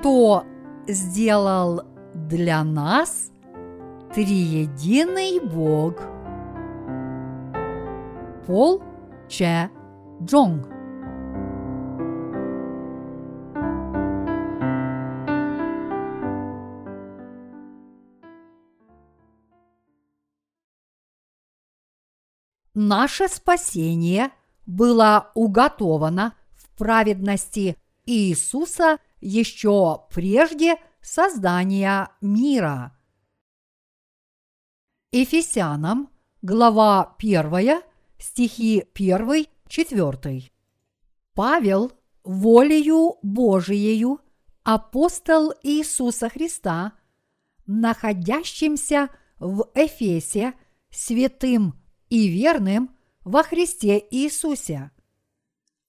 что сделал для нас триединый Бог. Пол Че Джонг Наше спасение было уготовано в праведности Иисуса еще прежде создания мира. Ефесянам, глава 1, стихи 1, 4. Павел волею Божиею апостол Иисуса Христа, находящимся в Эфесе святым и верным во Христе Иисусе.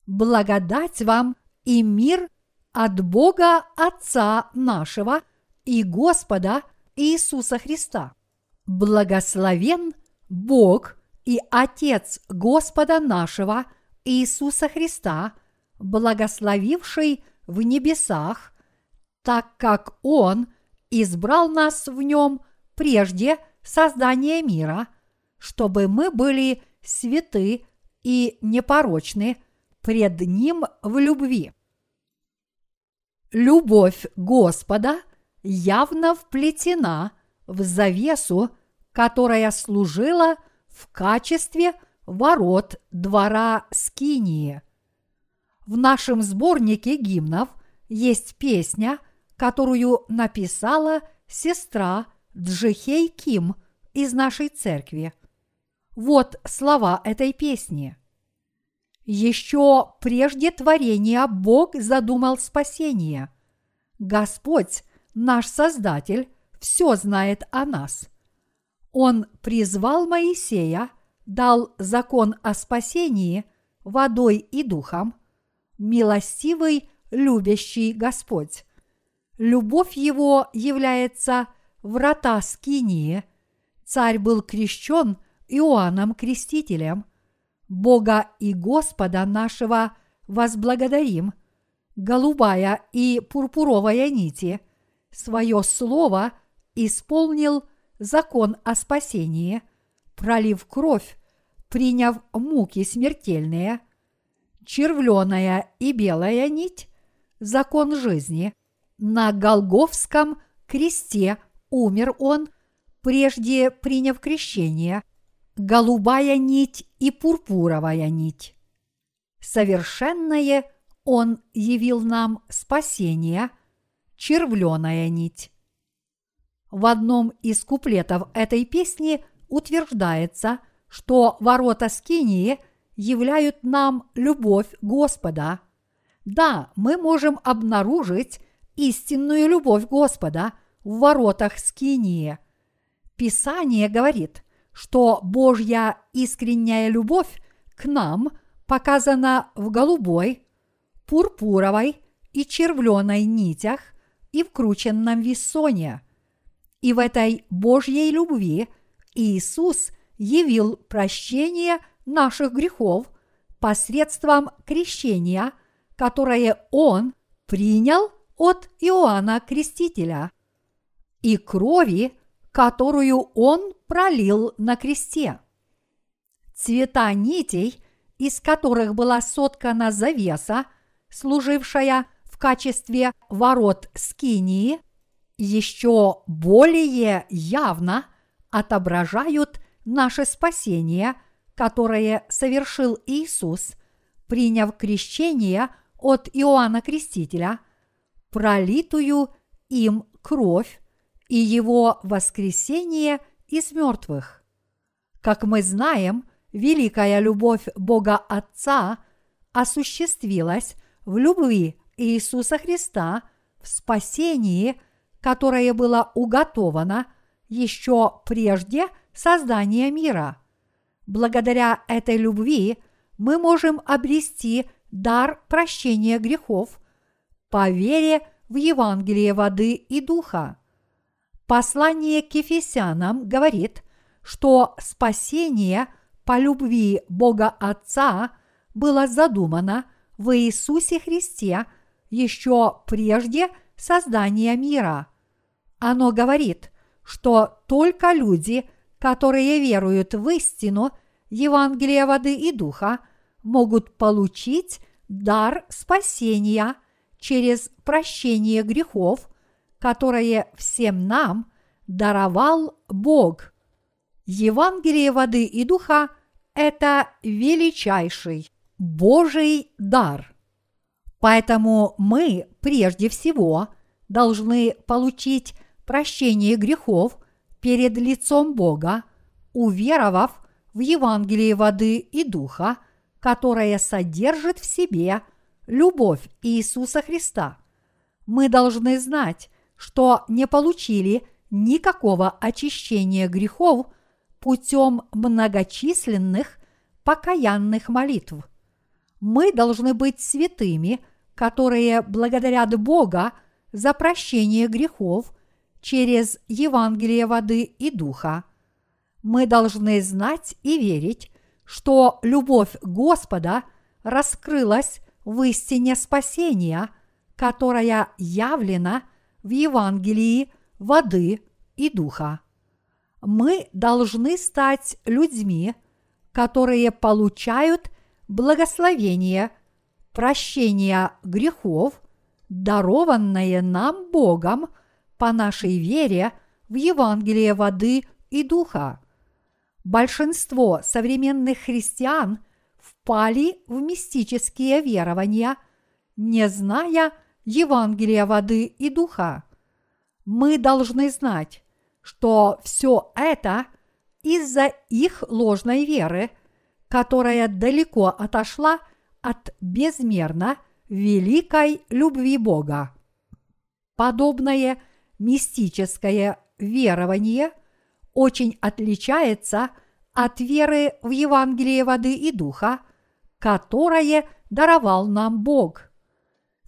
Благодать вам и мир от Бога Отца нашего и Господа Иисуса Христа. Благословен Бог и Отец Господа нашего Иисуса Христа, благословивший в небесах, так как Он избрал нас в нем прежде создания мира – чтобы мы были святы и непорочны пред Ним в любви. Любовь Господа явно вплетена в завесу, которая служила в качестве ворот двора Скинии. В нашем сборнике гимнов есть песня, которую написала сестра Джихей Ким из нашей церкви – вот слова этой песни. Еще прежде творения Бог задумал спасение. Господь, наш Создатель, все знает о нас. Он призвал Моисея, дал закон о спасении водой и духом, милостивый, любящий Господь. Любовь его является врата Скинии. Царь был крещен – Иоанном Крестителем, Бога и Господа нашего возблагодарим, голубая и пурпуровая нити, свое слово исполнил закон о спасении, пролив кровь, приняв муки смертельные, червленая и белая нить, закон жизни, на Голговском кресте умер он, прежде приняв крещение, голубая нить и пурпуровая нить. Совершенное Он явил нам спасение, червленая нить. В одном из куплетов этой песни утверждается, что ворота Скинии являют нам любовь Господа. Да, мы можем обнаружить истинную любовь Господа в воротах Скинии. Писание говорит – что Божья искренняя любовь к нам показана в голубой, пурпуровой и червленой нитях и вкрученном вессоне. И в этой Божьей любви Иисус явил прощение наших грехов посредством крещения, которое Он принял от Иоанна Крестителя, и крови, которую Он пролил на кресте. Цвета нитей, из которых была соткана завеса, служившая в качестве ворот скинии, еще более явно отображают наше спасение, которое совершил Иисус, приняв крещение от Иоанна Крестителя, пролитую им кровь и его воскресение из мертвых. Как мы знаем, великая любовь Бога Отца осуществилась в любви Иисуса Христа в спасении, которое было уготовано еще прежде создания мира. Благодаря этой любви мы можем обрести дар прощения грехов по вере в Евангелие воды и духа. Послание к Ефесянам говорит, что спасение по любви Бога Отца было задумано в Иисусе Христе еще прежде создания мира. Оно говорит, что только люди, которые веруют в истину Евангелия воды и духа, могут получить дар спасения через прощение грехов, которое всем нам даровал Бог. Евангелие воды и духа – это величайший Божий дар. Поэтому мы прежде всего должны получить прощение грехов перед лицом Бога, уверовав в Евангелие воды и духа, которое содержит в себе любовь Иисуса Христа. Мы должны знать, что не получили никакого очищения грехов путем многочисленных покаянных молитв. Мы должны быть святыми, которые благодарят Бога за прощение грехов через Евангелие воды и духа. Мы должны знать и верить, что любовь Господа раскрылась в истине спасения, которая явлена в Евангелии воды и духа. Мы должны стать людьми, которые получают благословение, прощение грехов, дарованное нам Богом по нашей вере в Евангелие воды и духа. Большинство современных христиан впали в мистические верования, не зная Евангелия воды и духа. Мы должны знать, что все это из-за их ложной веры, которая далеко отошла от безмерно великой любви Бога. Подобное мистическое верование очень отличается от веры в Евангелие воды и духа, которое даровал нам Бог.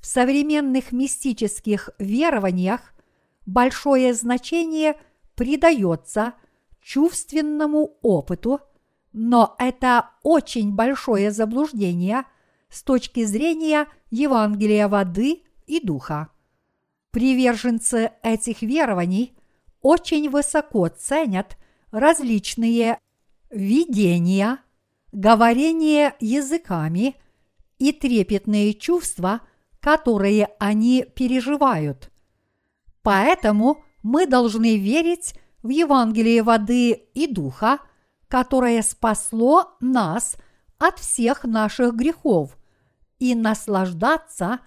В современных мистических верованиях большое значение придается чувственному опыту, но это очень большое заблуждение с точки зрения Евангелия воды и духа. Приверженцы этих верований очень высоко ценят различные видения, говорение языками и трепетные чувства, которые они переживают. Поэтому мы должны верить в Евангелие воды и духа, которое спасло нас от всех наших грехов, и наслаждаться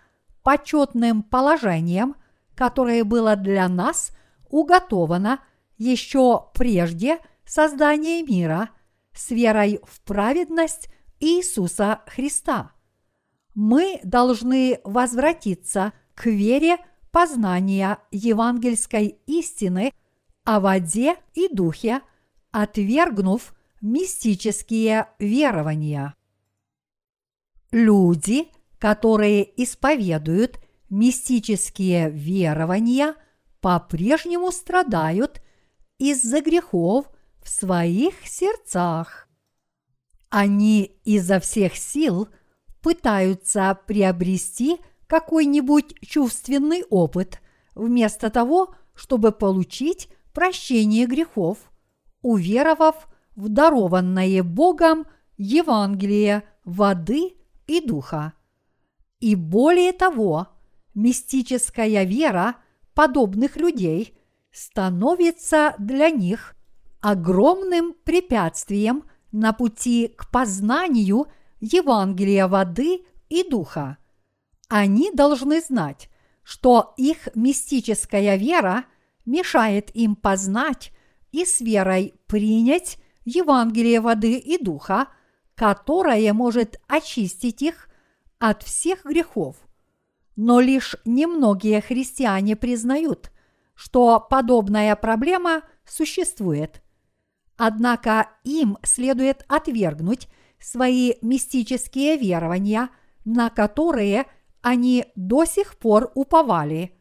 почетным положением, которое было для нас уготовано еще прежде создания мира с верой в праведность Иисуса Христа. Мы должны возвратиться к вере познания евангельской истины о воде и духе, отвергнув мистические верования. Люди, которые исповедуют мистические верования, по-прежнему страдают из-за грехов в своих сердцах. Они изо всех сил пытаются приобрести какой-нибудь чувственный опыт, вместо того, чтобы получить прощение грехов, уверовав в дарованное Богом Евангелие воды и духа. И более того, мистическая вера подобных людей становится для них огромным препятствием на пути к познанию Евангелия воды и духа. Они должны знать, что их мистическая вера мешает им познать и с верой принять Евангелие воды и духа, которое может очистить их от всех грехов. Но лишь немногие христиане признают, что подобная проблема существует. Однако им следует отвергнуть свои мистические верования, на которые они до сих пор уповали.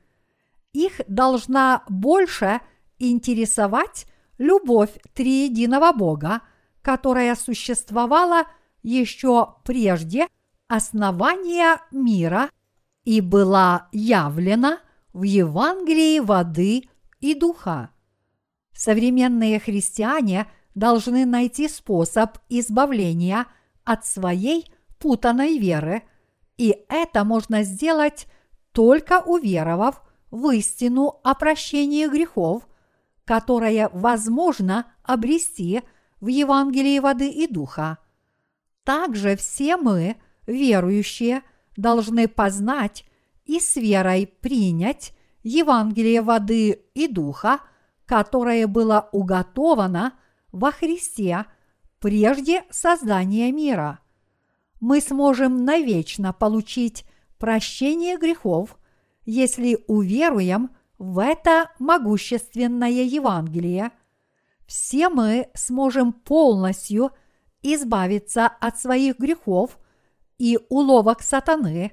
Их должна больше интересовать любовь триединого Бога, которая существовала еще прежде основания мира и была явлена в Евангелии воды и духа. Современные христиане должны найти способ избавления от своей путанной веры, и это можно сделать только уверовав в истину о прощении грехов, которое возможно обрести в Евангелии воды и духа. Также все мы, верующие, должны познать и с верой принять Евангелие воды и духа, которое было уготовано во Христе прежде создания мира. Мы сможем навечно получить прощение грехов, если уверуем в это могущественное Евангелие. Все мы сможем полностью избавиться от своих грехов и уловок сатаны,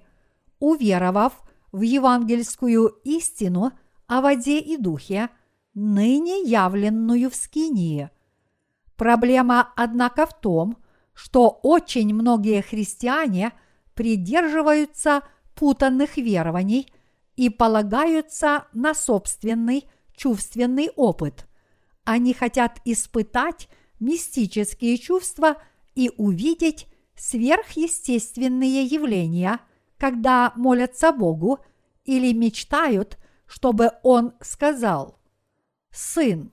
уверовав в евангельскую истину о воде и духе, ныне явленную в Скинии. Проблема, однако, в том, что очень многие христиане придерживаются путанных верований и полагаются на собственный чувственный опыт. Они хотят испытать мистические чувства и увидеть сверхъестественные явления, когда молятся Богу или мечтают, чтобы Он сказал «Сын,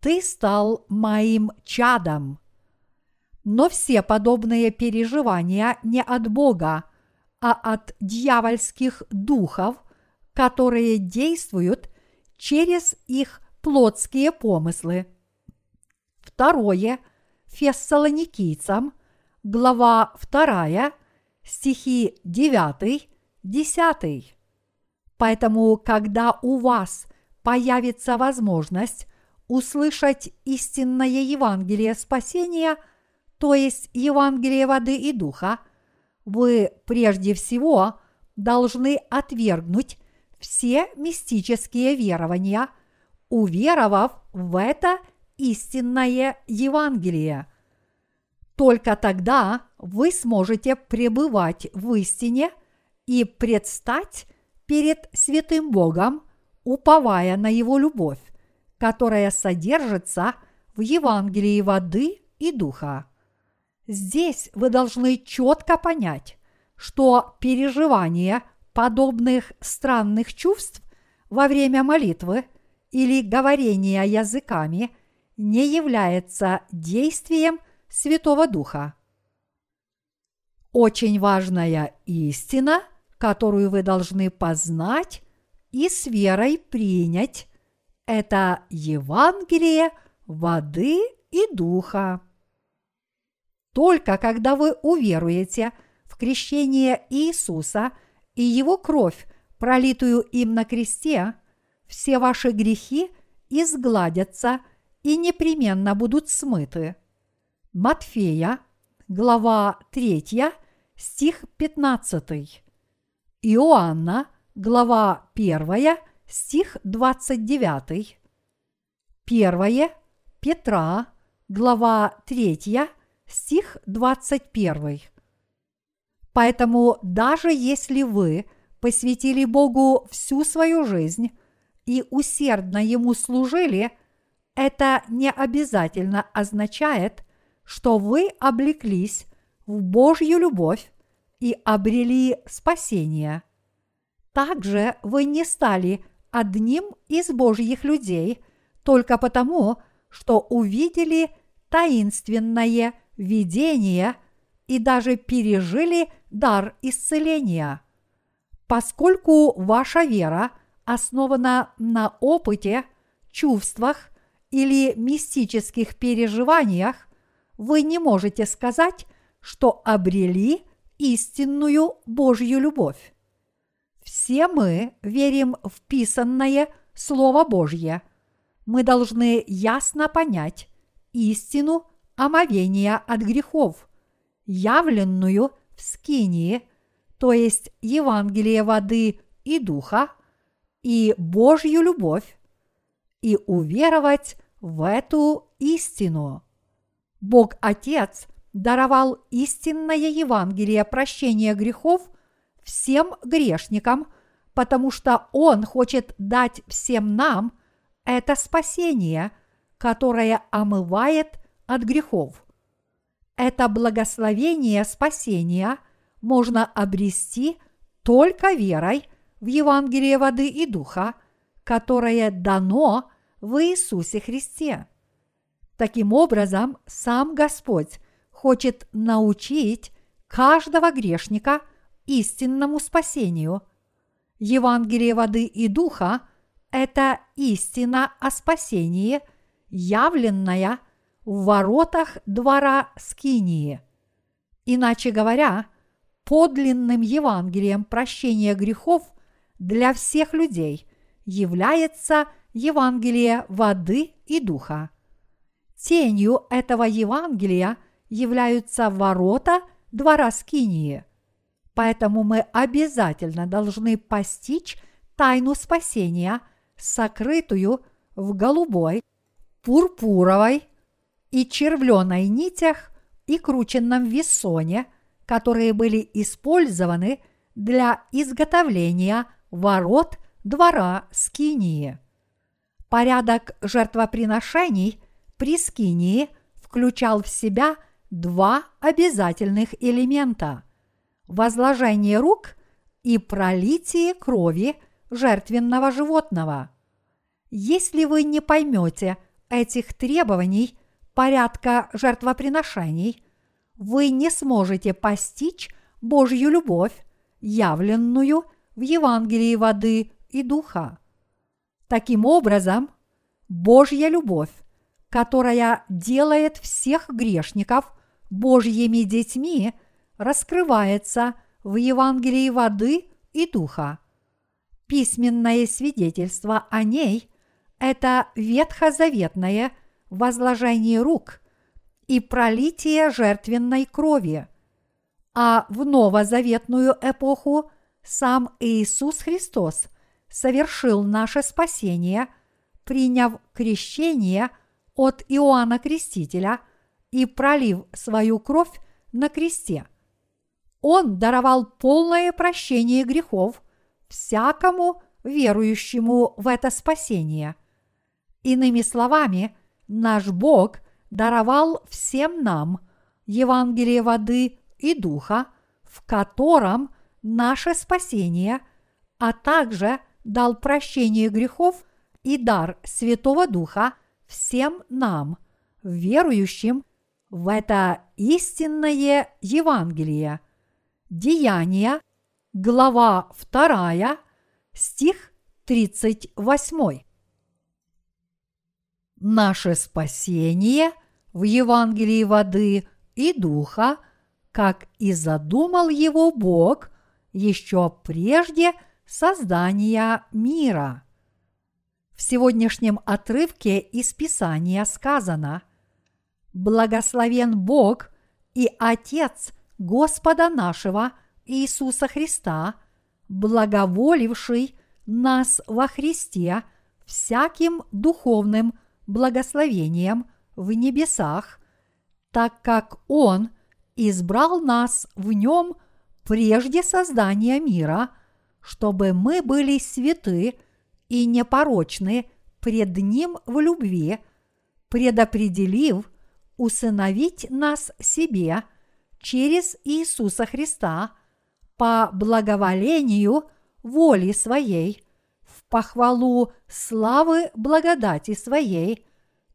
ты стал моим чадом». Но все подобные переживания не от Бога, а от дьявольских духов, которые действуют через их плотские помыслы. Второе Фессалоникийцам, глава 2, стихи 9, 10. Поэтому, когда у вас появится возможность услышать истинное Евангелие спасения – то есть Евангелие воды и духа, вы прежде всего должны отвергнуть все мистические верования, уверовав в это истинное Евангелие. Только тогда вы сможете пребывать в истине и предстать перед святым Богом, уповая на Его любовь, которая содержится в Евангелии воды и духа. Здесь вы должны четко понять, что переживание подобных странных чувств во время молитвы или говорения языками не является действием Святого Духа. Очень важная истина, которую вы должны познать и с верой принять, это Евангелие воды и духа. Только когда вы уверуете в крещение Иисуса и Его кровь, пролитую им на кресте, все ваши грехи изгладятся и непременно будут смыты. Матфея, глава 3, стих 15. Иоанна, глава 1, стих 29. Первое Петра, глава 3, стих 21. Поэтому даже если вы посвятили Богу всю свою жизнь и усердно Ему служили, это не обязательно означает, что вы облеклись в Божью любовь и обрели спасение. Также вы не стали одним из Божьих людей только потому, что увидели таинственное видение и даже пережили дар исцеления. Поскольку ваша вера основана на опыте, чувствах или мистических переживаниях, вы не можете сказать, что обрели истинную Божью любовь. Все мы верим в писанное Слово Божье. Мы должны ясно понять истину омовения от грехов, явленную в скинии, то есть Евангелие воды и духа, и Божью любовь, и уверовать в эту истину. Бог Отец даровал истинное Евангелие прощения грехов всем грешникам, потому что Он хочет дать всем нам это спасение, которое омывает от грехов. Это благословение спасения можно обрести только верой в Евангелие воды и духа, которое дано в Иисусе Христе. Таким образом, сам Господь хочет научить каждого грешника истинному спасению. Евангелие воды и духа – это истина о спасении, явленная в воротах двора Скинии. Иначе говоря, подлинным Евангелием прощения грехов для всех людей является Евангелие воды и духа. Тенью этого Евангелия являются ворота двора Скинии. Поэтому мы обязательно должны постичь тайну спасения, сокрытую в голубой, пурпуровой и червленой нитях и крученном весоне, которые были использованы для изготовления ворот двора Скинии. Порядок жертвоприношений – при скинии включал в себя два обязательных элемента – возложение рук и пролитие крови жертвенного животного. Если вы не поймете этих требований порядка жертвоприношений, вы не сможете постичь Божью любовь, явленную в Евангелии воды и духа. Таким образом, Божья любовь которая делает всех грешников Божьими детьми, раскрывается в Евангелии воды и духа. Письменное свидетельство о ней – это ветхозаветное возложение рук и пролитие жертвенной крови, а в новозаветную эпоху сам Иисус Христос совершил наше спасение, приняв крещение – от Иоанна Крестителя и пролив свою кровь на кресте. Он даровал полное прощение грехов всякому верующему в это спасение. Иными словами, наш Бог даровал всем нам Евангелие воды и духа, в котором наше спасение, а также дал прощение грехов и дар Святого Духа всем нам, верующим в это истинное Евангелие. Деяния, глава 2, стих 38. Наше спасение в Евангелии воды и духа, как и задумал его Бог еще прежде создания мира – в сегодняшнем отрывке из Писания сказано «Благословен Бог и Отец Господа нашего Иисуса Христа, благоволивший нас во Христе всяким духовным благословением в небесах, так как Он избрал нас в нем прежде создания мира, чтобы мы были святы – и непорочны пред Ним в любви, предопределив усыновить нас себе через Иисуса Христа по благоволению воли Своей, в похвалу славы благодати Своей,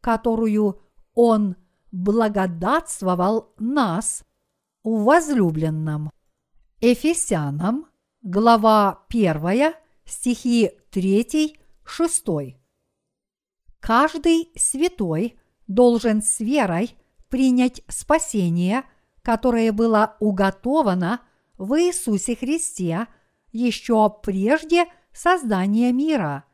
которую Он благодатствовал нас в. Ефесянам, глава 1, стихи 3, 6. Каждый святой должен с верой принять спасение, которое было уготовано в Иисусе Христе еще прежде создания мира.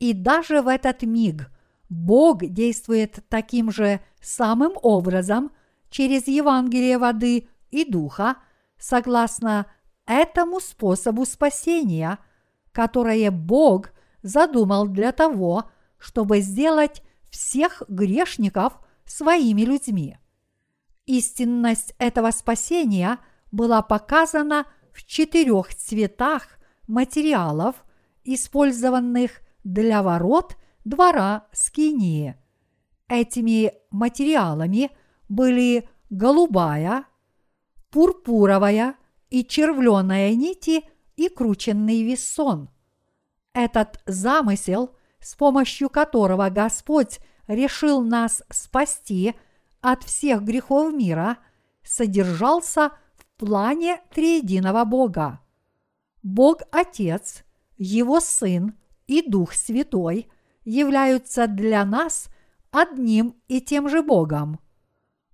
И даже в этот миг Бог действует таким же самым образом через Евангелие воды и духа, согласно этому способу спасения – которое Бог задумал для того, чтобы сделать всех грешников своими людьми. Истинность этого спасения была показана в четырех цветах материалов, использованных для ворот двора Скинии. Этими материалами были голубая, пурпуровая и червленая нити и крученный весон. Этот замысел, с помощью которого Господь решил нас спасти от всех грехов мира, содержался в плане триединого Бога. Бог Отец, Его Сын и Дух Святой являются для нас одним и тем же Богом.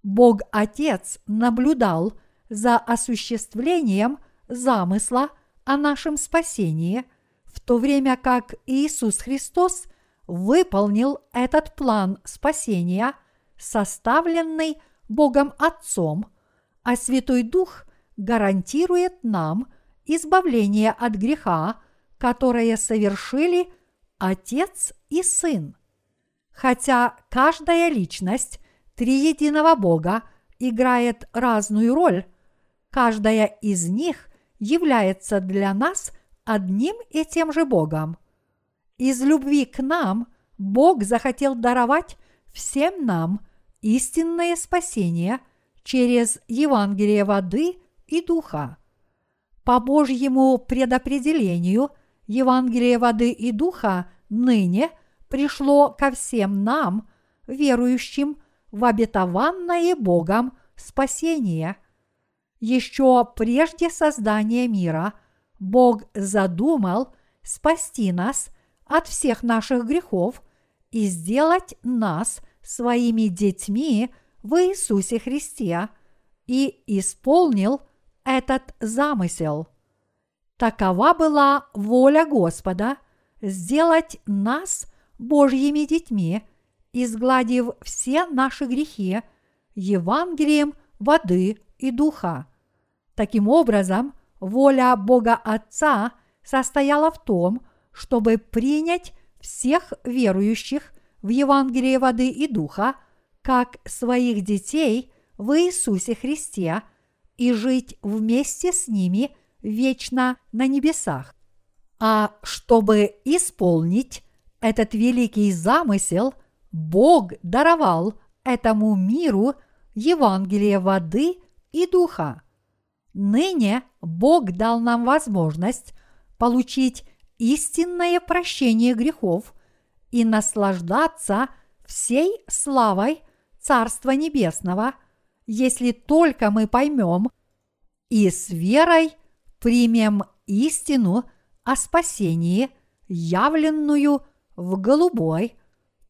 Бог Отец наблюдал за осуществлением замысла о нашем спасении, в то время как Иисус Христос выполнил этот план спасения, составленный Богом Отцом, а Святой Дух гарантирует нам избавление от греха, которое совершили Отец и Сын. Хотя каждая личность триединого Бога играет разную роль, каждая из них является для нас одним и тем же Богом. Из любви к нам Бог захотел даровать всем нам истинное спасение через Евангелие воды и духа. По Божьему предопределению Евангелие воды и духа ныне пришло ко всем нам, верующим в обетованное Богом спасение. Еще прежде создания мира Бог задумал спасти нас от всех наших грехов и сделать нас своими детьми в Иисусе Христе и исполнил этот замысел. Такова была воля Господа сделать нас Божьими детьми, изгладив все наши грехи Евангелием воды и духа. Таким образом, воля Бога Отца состояла в том, чтобы принять всех верующих в Евангелие воды и духа как своих детей в Иисусе Христе и жить вместе с ними вечно на небесах. А чтобы исполнить этот великий замысел, Бог даровал этому миру Евангелие воды и духа. Ныне Бог дал нам возможность получить истинное прощение грехов и наслаждаться всей славой Царства Небесного, если только мы поймем и с верой примем истину о спасении, явленную в голубой,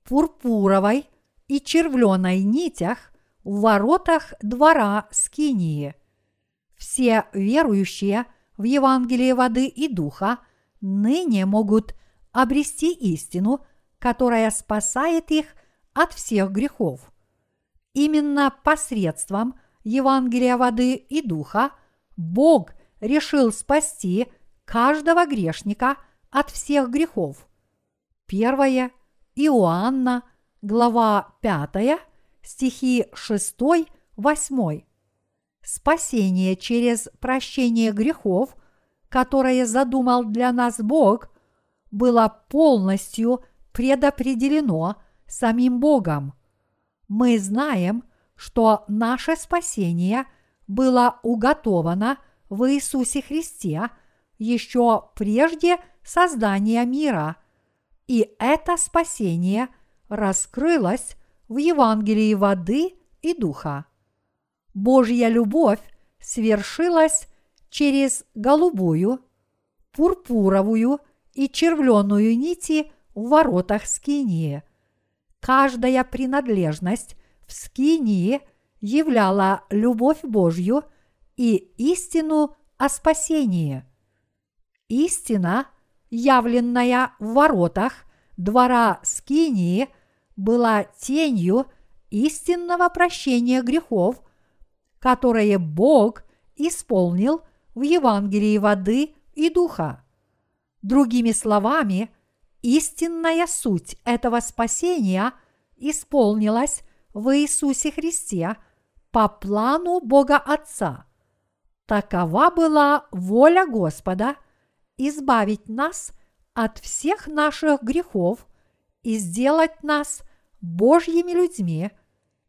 пурпуровой и червленой нитях в воротах двора Скинии. Все верующие в Евангелие воды и духа ныне могут обрести истину, которая спасает их от всех грехов. Именно посредством Евангелия воды и духа Бог решил спасти каждого грешника от всех грехов. Первое Иоанна, глава 5, стихи 6-8. Спасение через прощение грехов, которое задумал для нас Бог, было полностью предопределено самим Богом. Мы знаем, что наше спасение было уготовано в Иисусе Христе еще прежде создания мира, и это спасение раскрылось в Евангелии воды и духа. Божья любовь свершилась через голубую, пурпуровую и червленую нити в воротах Скинии. Каждая принадлежность в Скинии являла любовь Божью и истину о спасении. Истина, явленная в воротах двора Скинии, была тенью истинного прощения грехов, которое Бог исполнил в Евангелии воды и духа. Другими словами, истинная суть этого спасения исполнилась в Иисусе Христе по плану Бога Отца. Такова была воля Господа, избавить нас от всех наших грехов и сделать нас Божьими людьми,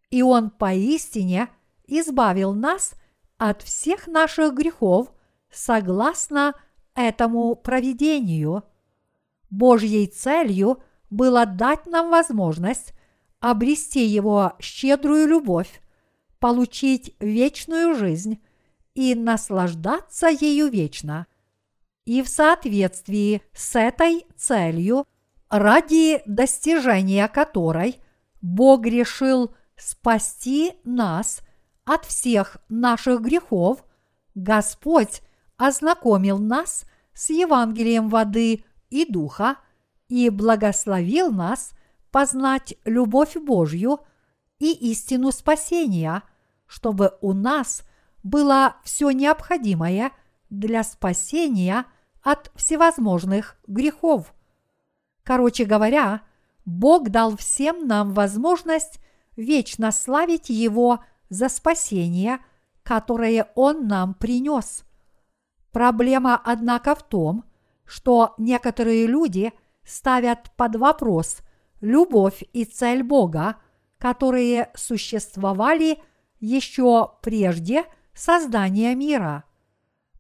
и Он поистине избавил нас от всех наших грехов согласно этому проведению. Божьей целью было дать нам возможность обрести Его щедрую любовь, получить вечную жизнь и наслаждаться ею вечно. И в соответствии с этой целью, ради достижения которой Бог решил спасти нас от всех наших грехов, Господь ознакомил нас с Евангелием воды и духа и благословил нас познать любовь Божью и истину спасения, чтобы у нас было все необходимое для спасения от всевозможных грехов. Короче говоря, Бог дал всем нам возможность вечно славить Его за спасение, которое Он нам принес. Проблема, однако, в том, что некоторые люди ставят под вопрос любовь и цель Бога, которые существовали еще прежде создания мира.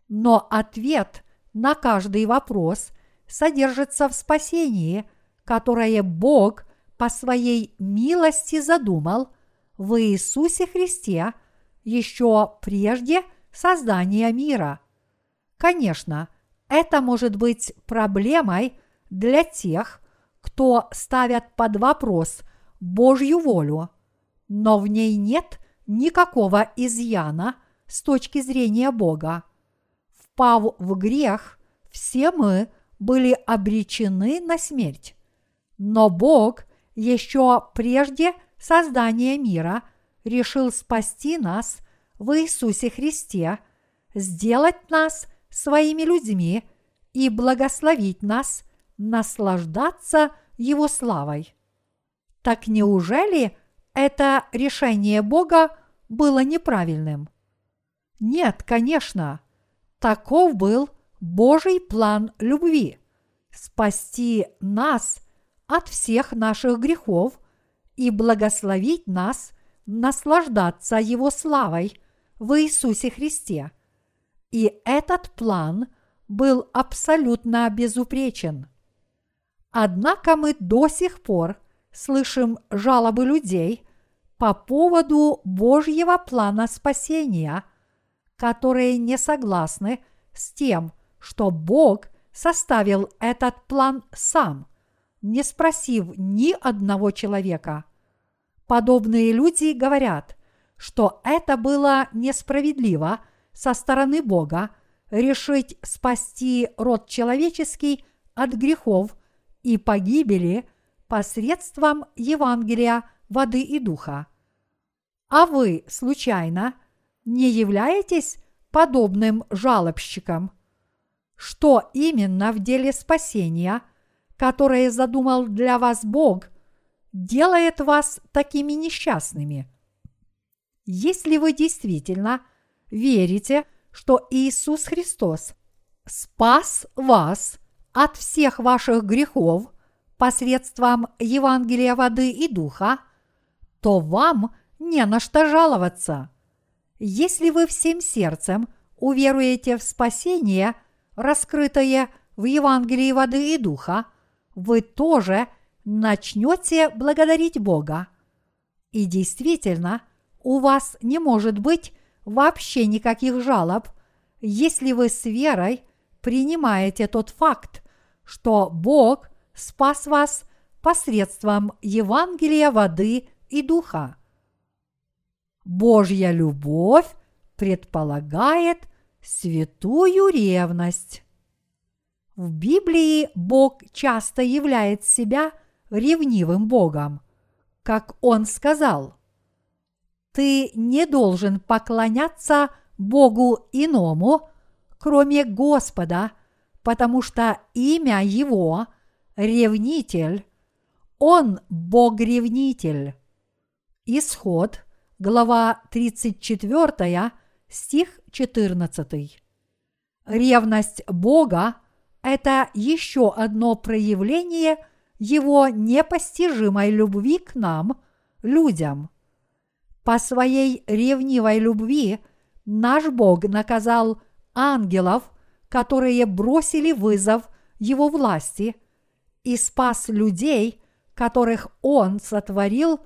Но ответ на каждый вопрос содержится в спасении, которое Бог по своей милости задумал в Иисусе Христе еще прежде создания мира – Конечно, это может быть проблемой для тех, кто ставят под вопрос Божью волю, но в ней нет никакого изъяна с точки зрения Бога. Впав в грех, все мы были обречены на смерть. Но Бог еще прежде создания мира решил спасти нас в Иисусе Христе, сделать нас своими людьми и благословить нас наслаждаться Его славой. Так неужели это решение Бога было неправильным? Нет, конечно. Таков был Божий план любви – спасти нас от всех наших грехов и благословить нас наслаждаться Его славой в Иисусе Христе – и этот план был абсолютно безупречен. Однако мы до сих пор слышим жалобы людей по поводу Божьего плана спасения, которые не согласны с тем, что Бог составил этот план сам, не спросив ни одного человека. Подобные люди говорят, что это было несправедливо – со стороны Бога решить спасти род человеческий от грехов и погибели посредством Евангелия воды и духа. А вы, случайно, не являетесь подобным жалобщиком? Что именно в деле спасения, которое задумал для вас Бог, делает вас такими несчастными? Если вы действительно – верите, что Иисус Христос спас вас от всех ваших грехов посредством Евангелия воды и духа, то вам не на что жаловаться. Если вы всем сердцем уверуете в спасение, раскрытое в Евангелии воды и духа, вы тоже начнете благодарить Бога. И действительно, у вас не может быть вообще никаких жалоб, если вы с верой принимаете тот факт, что Бог спас вас посредством Евангелия воды и духа. Божья любовь предполагает святую ревность. В Библии Бог часто являет себя ревнивым Богом, как Он сказал – ты не должен поклоняться Богу иному, кроме Господа, потому что имя Его – ревнитель, Он – Бог-ревнитель. Исход, глава 34, стих 14. Ревность Бога – это еще одно проявление Его непостижимой любви к нам, людям. По своей ревнивой любви наш Бог наказал ангелов, которые бросили вызов Его власти, и спас людей, которых Он сотворил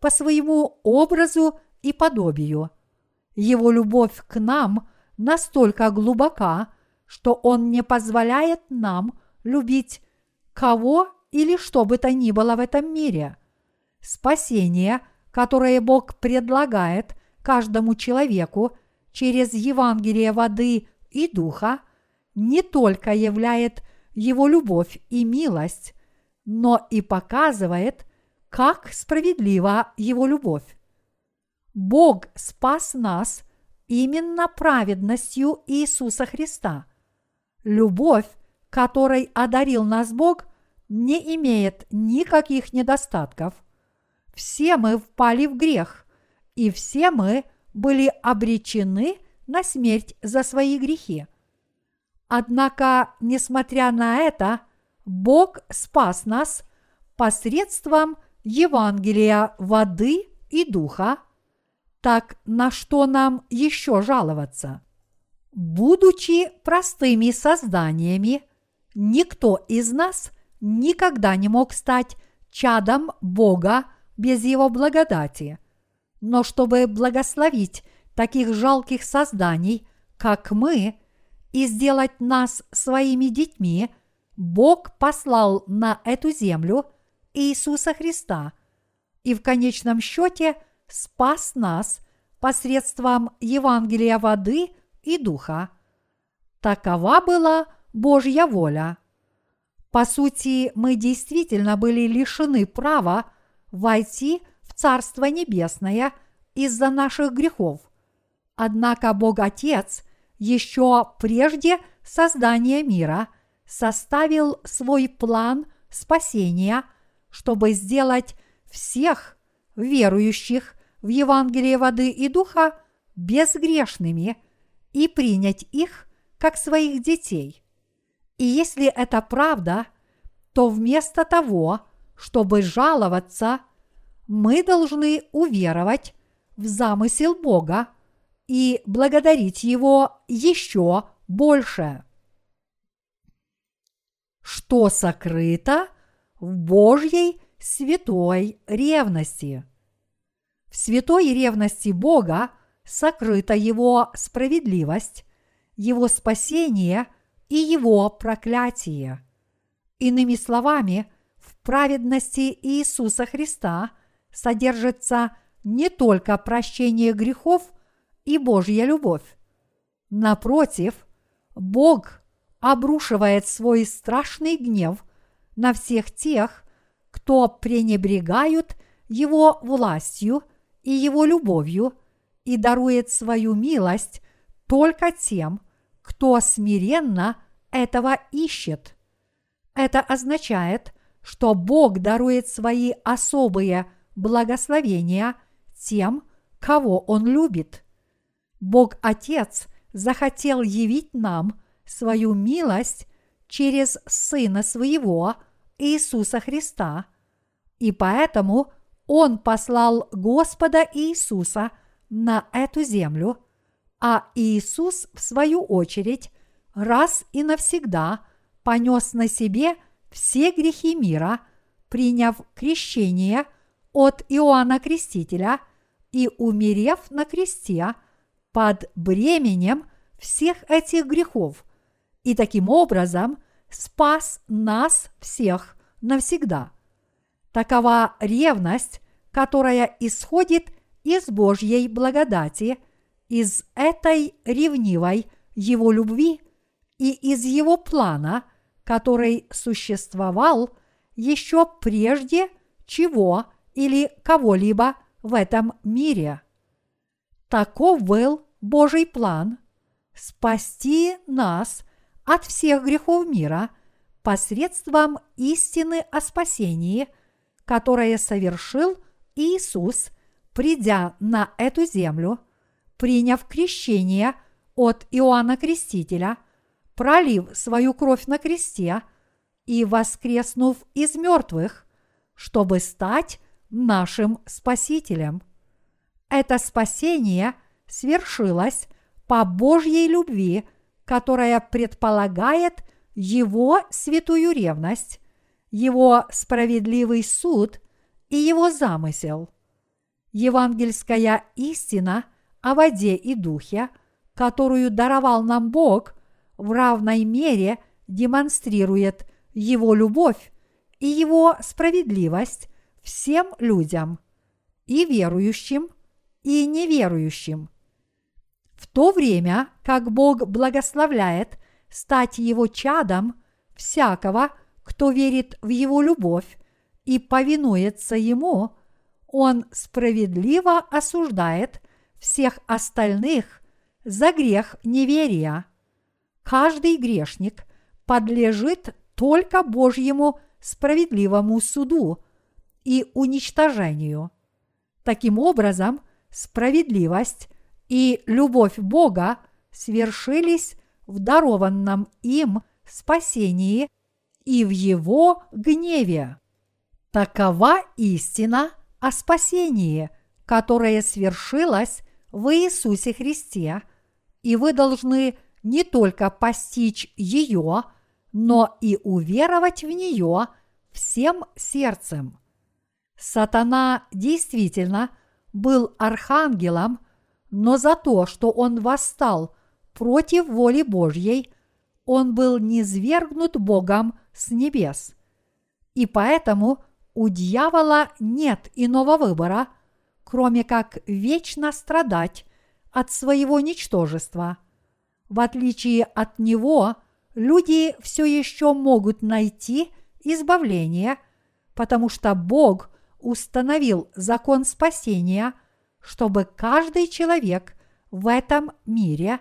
по своему образу и подобию. Его любовь к нам настолько глубока, что Он не позволяет нам любить кого или что бы то ни было в этом мире. Спасение, которое Бог предлагает каждому человеку через Евангелие воды и духа, не только являет Его любовь и милость, но и показывает, как справедлива Его любовь. Бог спас нас именно праведностью Иисуса Христа. Любовь, которой одарил нас Бог, не имеет никаких недостатков. Все мы впали в грех, и все мы были обречены на смерть за свои грехи. Однако, несмотря на это, Бог спас нас посредством Евангелия воды и духа – так на что нам еще жаловаться? Будучи простыми созданиями, никто из нас никогда не мог стать чадом Бога без Его благодати. Но чтобы благословить таких жалких созданий, как мы, и сделать нас своими детьми, Бог послал на эту землю Иисуса Христа и в конечном счете – спас нас посредством Евангелия воды и духа. Такова была Божья воля. По сути, мы действительно были лишены права войти в Царство Небесное из-за наших грехов. Однако Бог Отец еще прежде создания мира составил свой план спасения, чтобы сделать всех верующих в Евангелие воды и духа безгрешными и принять их как своих детей. И если это правда, то вместо того, чтобы жаловаться, мы должны уверовать в замысел Бога и благодарить Его еще больше. Что сокрыто в Божьей святой ревности – в святой ревности Бога сокрыта Его справедливость, Его спасение и Его проклятие. Иными словами, праведности Иисуса Христа содержится не только прощение грехов и Божья любовь. Напротив, Бог обрушивает свой страшный гнев на всех тех, кто пренебрегают Его властью и Его любовью и дарует свою милость только тем, кто смиренно этого ищет. Это означает, что Бог дарует свои особые благословения тем, кого Он любит. Бог Отец захотел явить нам свою милость через Сына Своего Иисуса Христа, и поэтому он послал Господа Иисуса на эту землю, а Иисус, в свою очередь, раз и навсегда понес на себе все грехи мира, приняв крещение от Иоанна Крестителя и умерев на кресте под бременем всех этих грехов, и таким образом спас нас всех навсегда – Такова ревность, которая исходит из Божьей благодати, из этой ревнивой Его любви и из Его плана, который существовал еще прежде чего или кого-либо в этом мире. Таков был Божий план – спасти нас от всех грехов мира посредством истины о спасении – которое совершил Иисус, придя на эту землю, приняв крещение от Иоанна Крестителя, пролив свою кровь на кресте и воскреснув из мертвых, чтобы стать нашим Спасителем. Это спасение свершилось по Божьей любви, которая предполагает Его святую ревность, Его справедливый суд и Его замысел. Евангельская истина о воде и духе, которую даровал нам Бог, в равной мере демонстрирует Его любовь и Его справедливость всем людям, и верующим, и неверующим. В то время, как Бог благословляет стать Его чадом всякого, кто верит в Его любовь и повинуется Ему, Он справедливо осуждает всех остальных за грех неверия. Каждый грешник подлежит только Божьему справедливому суду и уничтожению. Таким образом, справедливость и любовь Бога свершились в дарованном им спасении и в его гневе. Такова истина о спасении, которое свершилось в Иисусе Христе, и вы должны не только постичь ее, но и уверовать в нее всем сердцем. Сатана действительно был архангелом, но за то, что он восстал против воли Божьей, он был низвергнут Богом с небес. И поэтому у дьявола нет иного выбора, кроме как вечно страдать от своего ничтожества. В отличие от него, люди все еще могут найти избавление, потому что Бог установил закон спасения, чтобы каждый человек в этом мире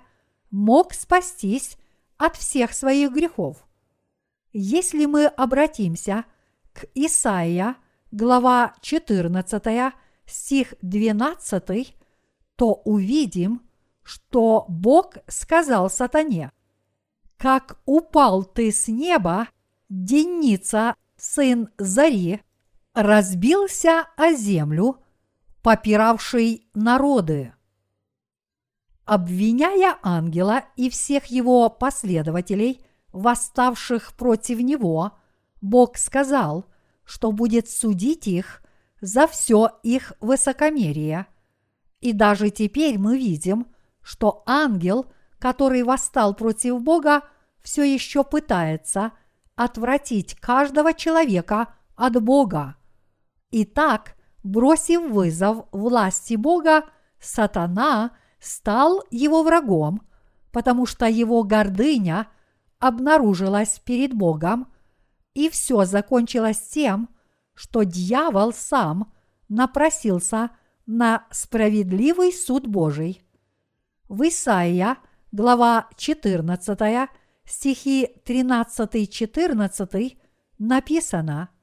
мог спастись от всех своих грехов. Если мы обратимся к Исаия, глава 14, стих 12, то увидим, что Бог сказал сатане, «Как упал ты с неба, денница, сын Зари, разбился о землю, попиравший народы. Обвиняя ангела и всех его последователей, восставших против него, Бог сказал, что будет судить их за все их высокомерие. И даже теперь мы видим, что ангел, который восстал против Бога, все еще пытается отвратить каждого человека от Бога. Итак, бросив вызов власти Бога, сатана стал его врагом, потому что его гордыня обнаружилась перед Богом, и все закончилось тем, что дьявол сам напросился на справедливый суд Божий. В Исаия, глава 14, стихи 13-14 написано –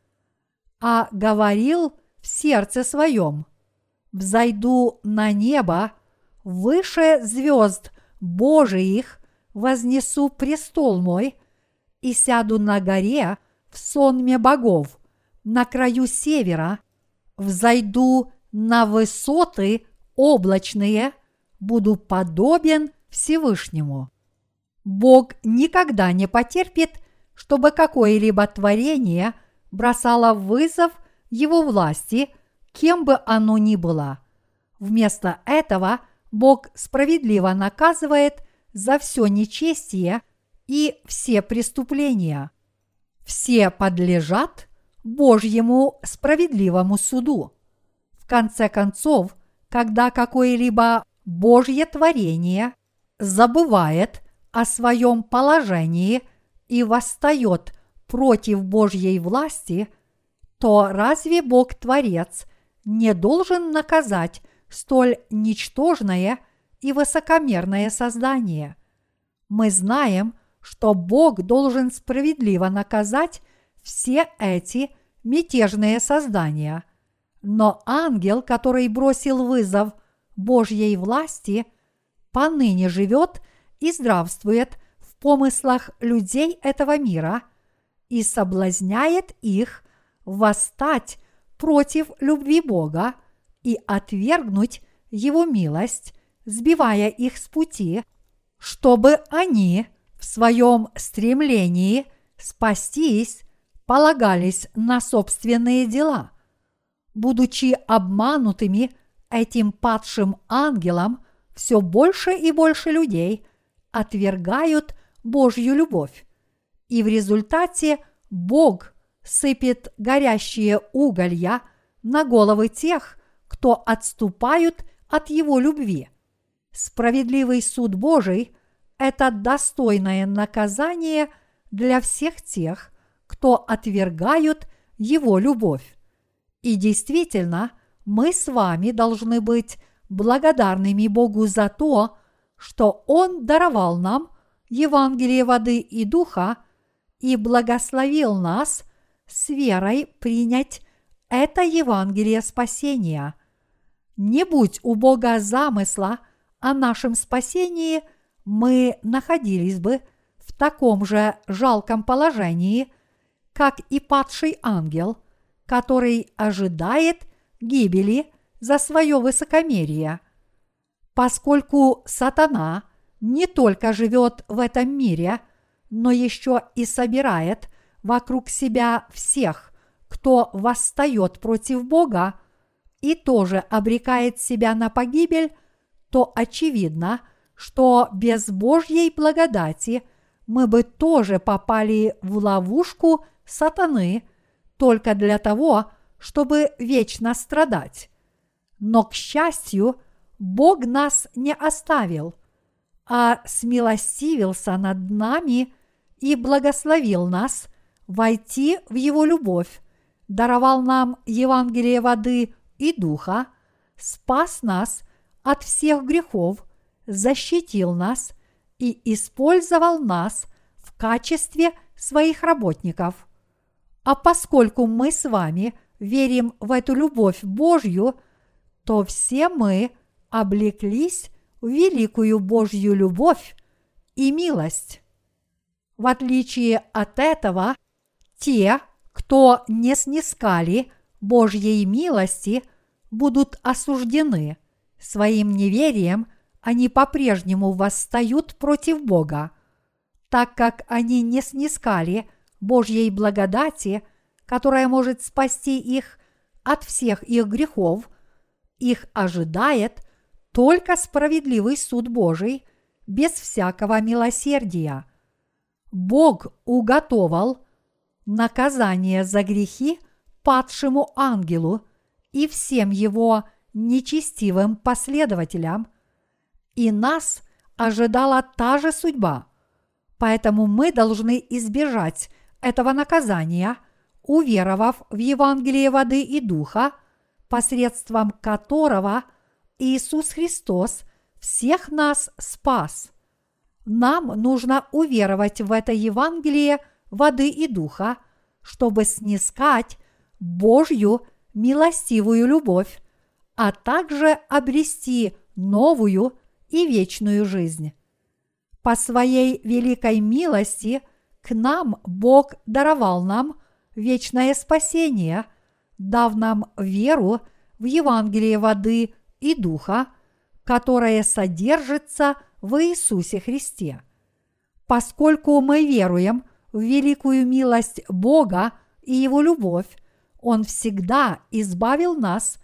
а говорил в сердце своем, «Взойду на небо, выше звезд Божиих вознесу престол мой и сяду на горе в сонме богов, на краю севера, взойду на высоты облачные, буду подобен Всевышнему. Бог никогда не потерпит, чтобы какое-либо творение – бросала вызов его власти, кем бы оно ни было. Вместо этого Бог справедливо наказывает за все нечестие и все преступления. Все подлежат Божьему справедливому суду. В конце концов, когда какое-либо Божье творение забывает о своем положении и восстает против Божьей власти, то разве Бог-творец не должен наказать столь ничтожное и высокомерное создание? Мы знаем, что Бог должен справедливо наказать все эти мятежные создания. Но ангел, который бросил вызов Божьей власти, поныне живет и здравствует в помыслах людей этого мира и соблазняет их восстать против любви Бога и отвергнуть Его милость, сбивая их с пути, чтобы они в своем стремлении спастись полагались на собственные дела. Будучи обманутыми этим падшим ангелом, все больше и больше людей отвергают Божью любовь. И в результате Бог сыпет горящие уголья на головы тех, кто отступают от Его любви. Справедливый суд Божий – это достойное наказание для всех тех, кто отвергают Его любовь. И действительно, мы с вами должны быть благодарными Богу за то, что Он даровал нам Евангелие воды и духа и благословил нас с верой принять это Евангелие спасения. Не будь у Бога замысла о нашем спасении, мы находились бы в таком же жалком положении, как и падший ангел, который ожидает гибели за свое высокомерие. Поскольку сатана не только живет в этом мире, но еще и собирает вокруг себя всех, кто восстает против Бога и тоже обрекает себя на погибель, то очевидно, что без Божьей благодати мы бы тоже попали в ловушку сатаны только для того, чтобы вечно страдать. Но, к счастью, Бог нас не оставил, а смилостивился над нами и благословил нас войти в Его любовь, даровал нам Евангелие воды и духа, спас нас от всех грехов, защитил нас и использовал нас в качестве своих работников. А поскольку мы с вами верим в эту любовь Божью – то все мы облеклись в великую Божью любовь и милость. В отличие от этого, те, кто не снискали Божьей милости, будут осуждены. Своим неверием они по-прежнему восстают против Бога, так как они не снискали Божьей благодати, которая может спасти их от всех их грехов – их ожидает только справедливый суд Божий без всякого милосердия. Бог уготовал наказание за грехи падшему ангелу и всем его нечестивым последователям, и нас ожидала та же судьба. Поэтому мы должны избежать этого наказания, уверовав в Евангелие воды и духа – посредством которого Иисус Христос всех нас спас. Нам нужно уверовать в это Евангелие воды и духа, чтобы снискать Божью милостивую любовь, а также обрести новую и вечную жизнь. По своей великой милости к нам Бог даровал нам вечное спасение – дав нам веру в Евангелие воды и духа, которое содержится в Иисусе Христе. Поскольку мы веруем в великую милость Бога и Его любовь, Он всегда избавил нас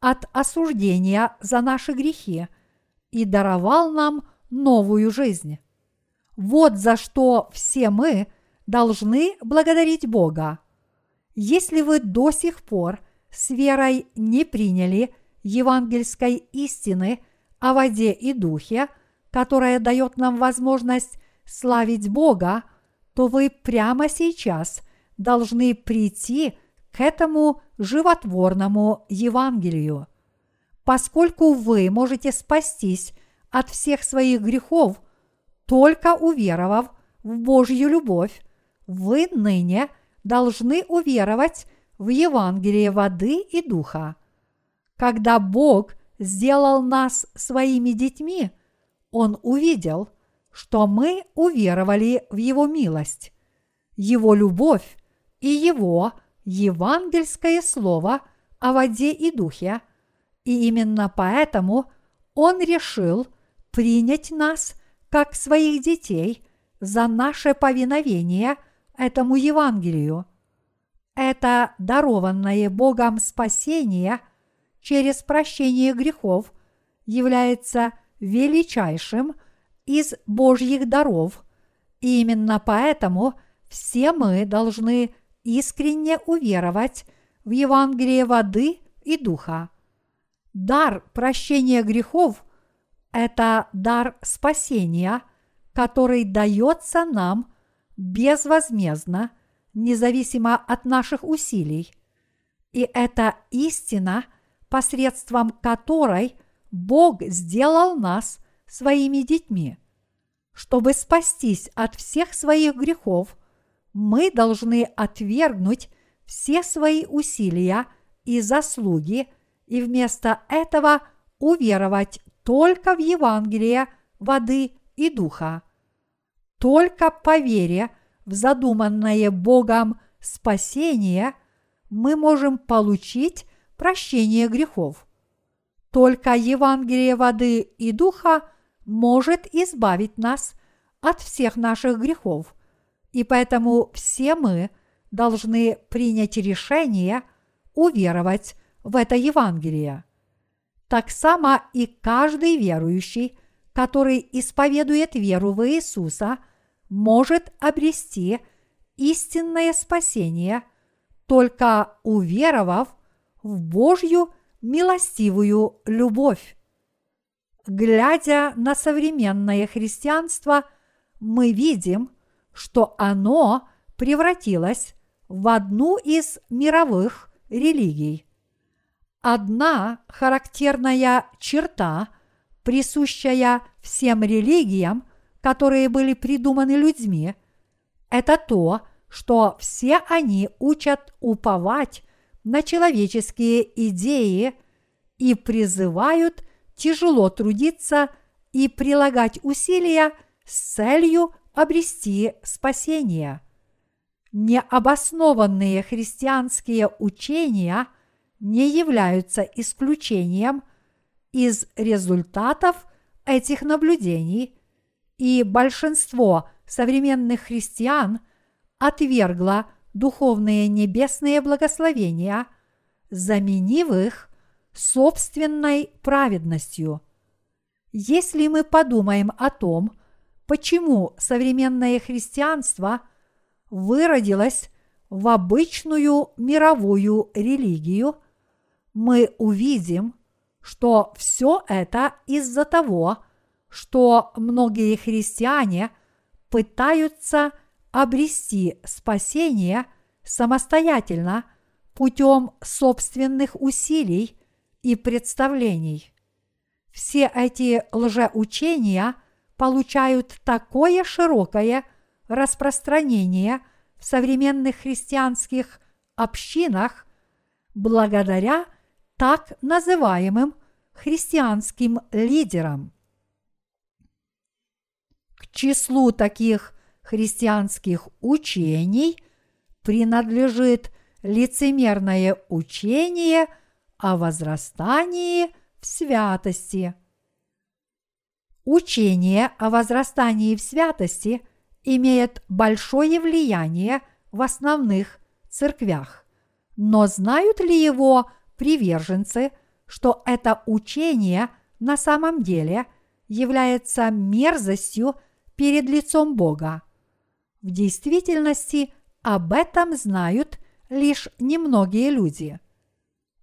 от осуждения за наши грехи и даровал нам новую жизнь. Вот за что все мы должны благодарить Бога – если вы до сих пор с верой не приняли евангельской истины о воде и духе, которая дает нам возможность славить Бога, то вы прямо сейчас должны прийти к этому животворному Евангелию. Поскольку вы можете спастись от всех своих грехов, только уверовав в Божью любовь, вы ныне – должны уверовать в Евангелие воды и духа. Когда Бог сделал нас своими детьми, Он увидел, что мы уверовали в Его милость, Его любовь и Его евангельское слово о воде и духе, и именно поэтому Он решил принять нас как своих детей за наше повиновение этому Евангелию. Это дарованное Богом спасение через прощение грехов является величайшим из Божьих даров, и именно поэтому все мы должны искренне уверовать в Евангелие воды и духа. Дар прощения грехов – это дар спасения, который дается нам безвозмездно, независимо от наших усилий. И это истина, посредством которой Бог сделал нас своими детьми. Чтобы спастись от всех своих грехов, мы должны отвергнуть все свои усилия и заслуги и вместо этого уверовать только в Евангелие воды и духа. Только по вере в задуманное Богом спасение мы можем получить прощение грехов. Только Евангелие воды и духа может избавить нас от всех наших грехов, и поэтому все мы должны принять решение уверовать в это Евангелие. Так само и каждый верующий, который исповедует веру в Иисуса, может обрести истинное спасение, только уверовав в Божью милостивую любовь. Глядя на современное христианство, мы видим, что оно превратилось в одну из мировых религий. Одна характерная черта, присущая всем религиям, которые были придуманы людьми, это то, что все они учат уповать на человеческие идеи и призывают тяжело трудиться и прилагать усилия с целью обрести спасение. Необоснованные христианские учения не являются исключением из результатов этих наблюдений, и большинство современных христиан отвергло духовные небесные благословения, заменив их собственной праведностью. Если мы подумаем о том, почему современное христианство выродилось в обычную мировую религию, мы увидим, что все это из-за того, что многие христиане пытаются обрести спасение самостоятельно путем собственных усилий и представлений. Все эти лжеучения получают такое широкое распространение в современных христианских общинах благодаря так называемым христианским лидерам. Числу таких христианских учений принадлежит лицемерное учение о возрастании в святости. Учение о возрастании в святости имеет большое влияние в основных церквях. Но знают ли его приверженцы, что это учение на самом деле является мерзостью перед лицом Бога? В действительности об этом знают лишь немногие люди.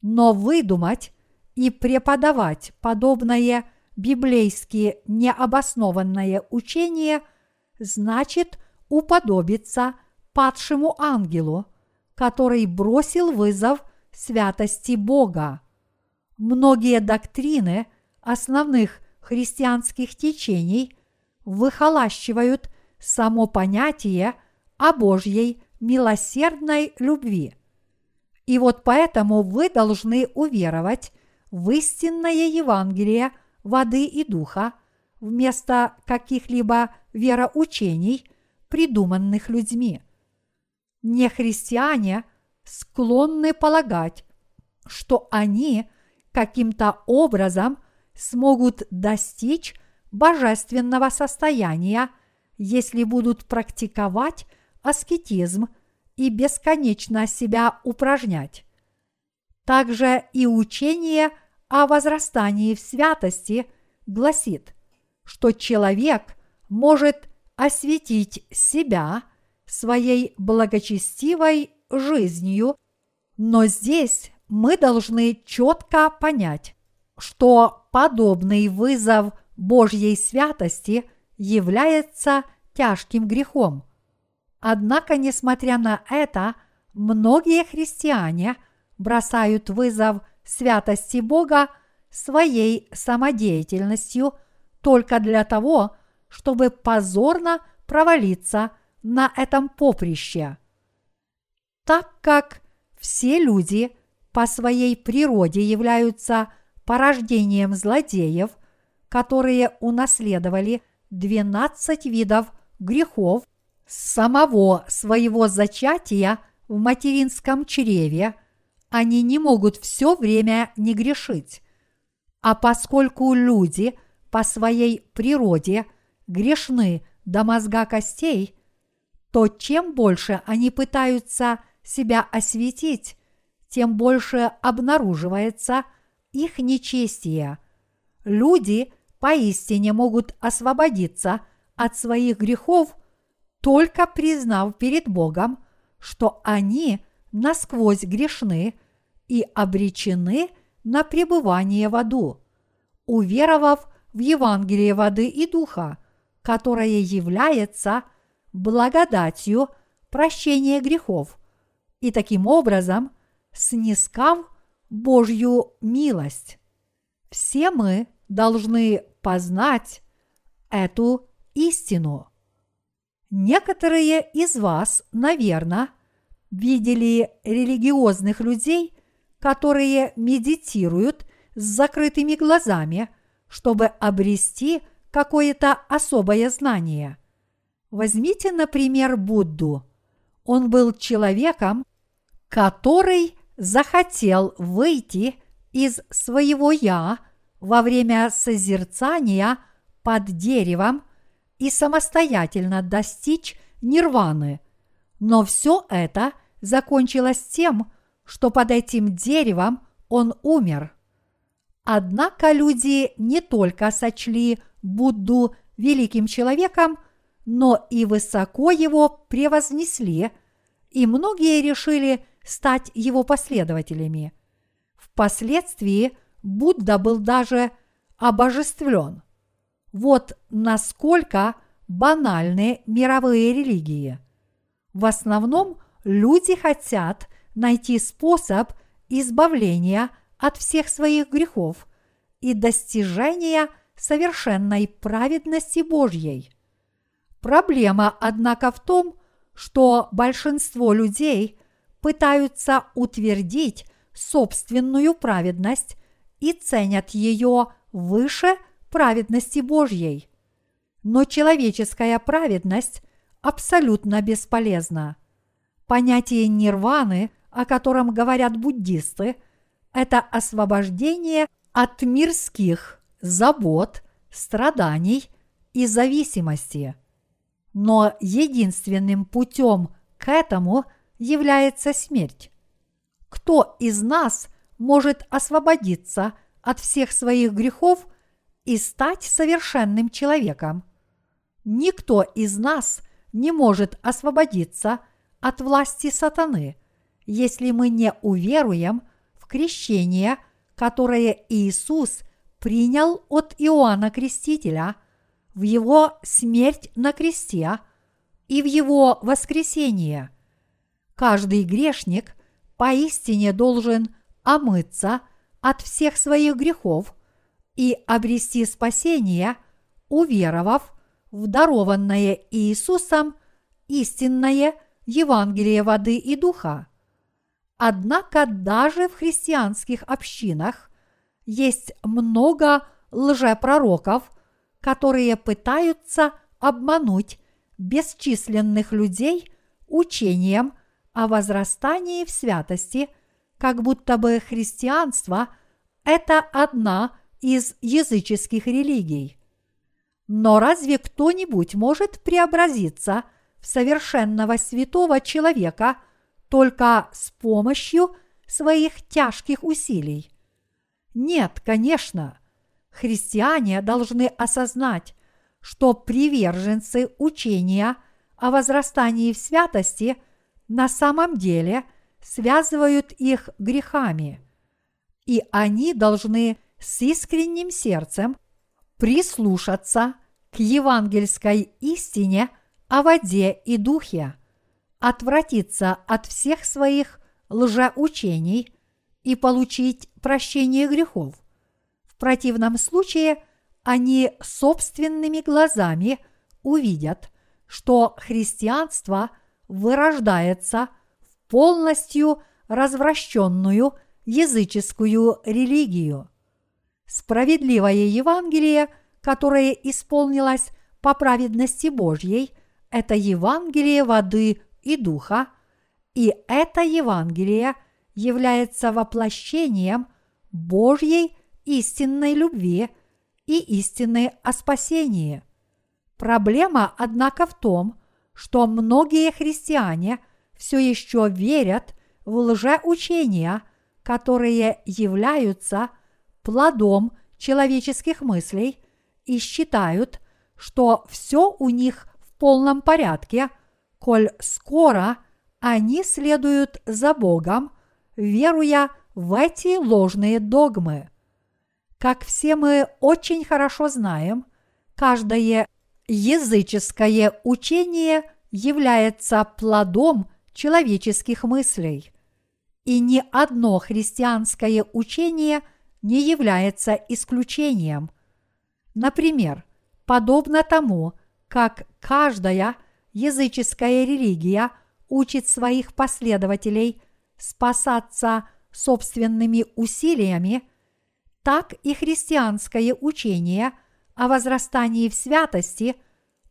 Но выдумать и преподавать подобное библейски необоснованное учение значит уподобиться падшему ангелу, который бросил вызов святости Бога. Многие доктрины основных христианских течений выхолащивают само понятие о Божьей милосердной любви. И вот поэтому вы должны уверовать в истинное Евангелие воды и духа, вместо каких-либо вероучений, придуманных людьми. Нехристиане склонны полагать, что они каким-то образом смогут достичь божественного состояния, если будут практиковать аскетизм и бесконечно себя упражнять. Также и учение о возрастании в святости гласит, что человек может осветить себя своей благочестивой жизнью, но здесь мы должны четко понять, что подобный вызов Божьей святости является тяжким грехом. Однако, несмотря на это, многие христиане бросают вызов святости Бога своей самодеятельностью только для того, чтобы позорно провалиться на этом поприще. Так как все люди по своей природе являются порождением злодеев, которые унаследовали 12 видов грехов с самого своего зачатия в материнском чреве, они не могут все время не грешить. А поскольку люди по своей природе грешны до мозга костей, то чем больше они пытаются себя осветить, тем больше обнаруживается их нечестие. Люди поистине могут освободиться от своих грехов, только признав перед Богом, что они насквозь грешны и обречены на пребывание в аду, уверовав в Евангелие воды и духа, которое является благодатью прощения грехов, и таким образом снискав Божью милость. Все мы должны познать эту истину. Некоторые из вас, наверное, видели религиозных людей, которые медитируют с закрытыми глазами, чтобы обрести какое-то особое знание. Возьмите, например, Будду. Он был человеком, который захотел выйти из своего «я» во время созерцания под деревом и самостоятельно достичь нирваны. Но все это закончилось тем, что под этим деревом он умер. Однако люди не только сочли Будду великим человеком, но и высоко его превознесли, и многие решили стать его последователями. Впоследствии Будда был даже обожествлен. Вот насколько банальны мировые религии. В основном люди хотят найти способ избавления от всех своих грехов и достижения совершенной праведности Божьей. Проблема, однако, в том, что большинство людей пытаются утвердить собственную праведность и ценят ее выше праведности Божьей. Но человеческая праведность абсолютно бесполезна. Понятие нирваны, о котором говорят буддисты, это освобождение от мирских забот, страданий и зависимости. Но единственным путем к этому – является смерть. Кто из нас может освободиться от всех своих грехов и стать совершенным человеком? Никто из нас не может освободиться от власти сатаны, если мы не уверуем в крещение, которое Иисус принял от Иоанна Крестителя, в его смерть на кресте и в его воскресение – Каждый грешник поистине должен омыться от всех своих грехов и обрести спасение, уверовав в дарованное Иисусом истинное Евангелие воды и духа. Однако даже в христианских общинах есть много лжепророков, которые пытаются обмануть бесчисленных людей учением о возрастании в святости, как будто бы христианство – это одна из языческих религий. Но разве кто-нибудь может преобразиться в совершенного святого человека только с помощью своих тяжких усилий? Нет, конечно. Христиане должны осознать, что приверженцы учения о возрастании в святости на самом деле связывают их грехами, и они должны с искренним сердцем прислушаться к евангельской истине о воде и духе, отвратиться от всех своих лжеучений и получить прощение грехов. В противном случае они собственными глазами увидят, что христианство вырождается полностью развращенную языческую религию. Справедливое Евангелие, которое исполнилось по праведности Божьей, это Евангелие воды и духа, и это Евангелие является воплощением Божьей истинной любви и истины о спасении. Проблема, однако, в том, что многие христиане все еще верят в лжеучения, которые являются плодом человеческих мыслей и считают, что все у них в полном порядке, коль скоро они следуют за Богом, веруя в эти ложные догмы. Как все мы очень хорошо знаем, каждое языческое учение является плодом человеческих мыслей, и ни одно христианское учение – не является исключением. Например, подобно тому, как каждая языческая религия учит своих последователей спасаться собственными усилиями, так и христианское учение о возрастании в святости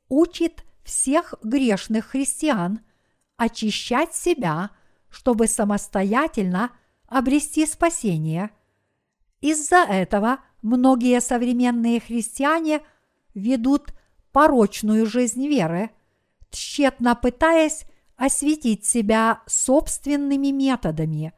учит всех грешных христиан очищать себя, чтобы самостоятельно обрести спасение – из-за этого многие современные христиане ведут порочную жизнь веры, тщетно пытаясь осветить себя собственными методами.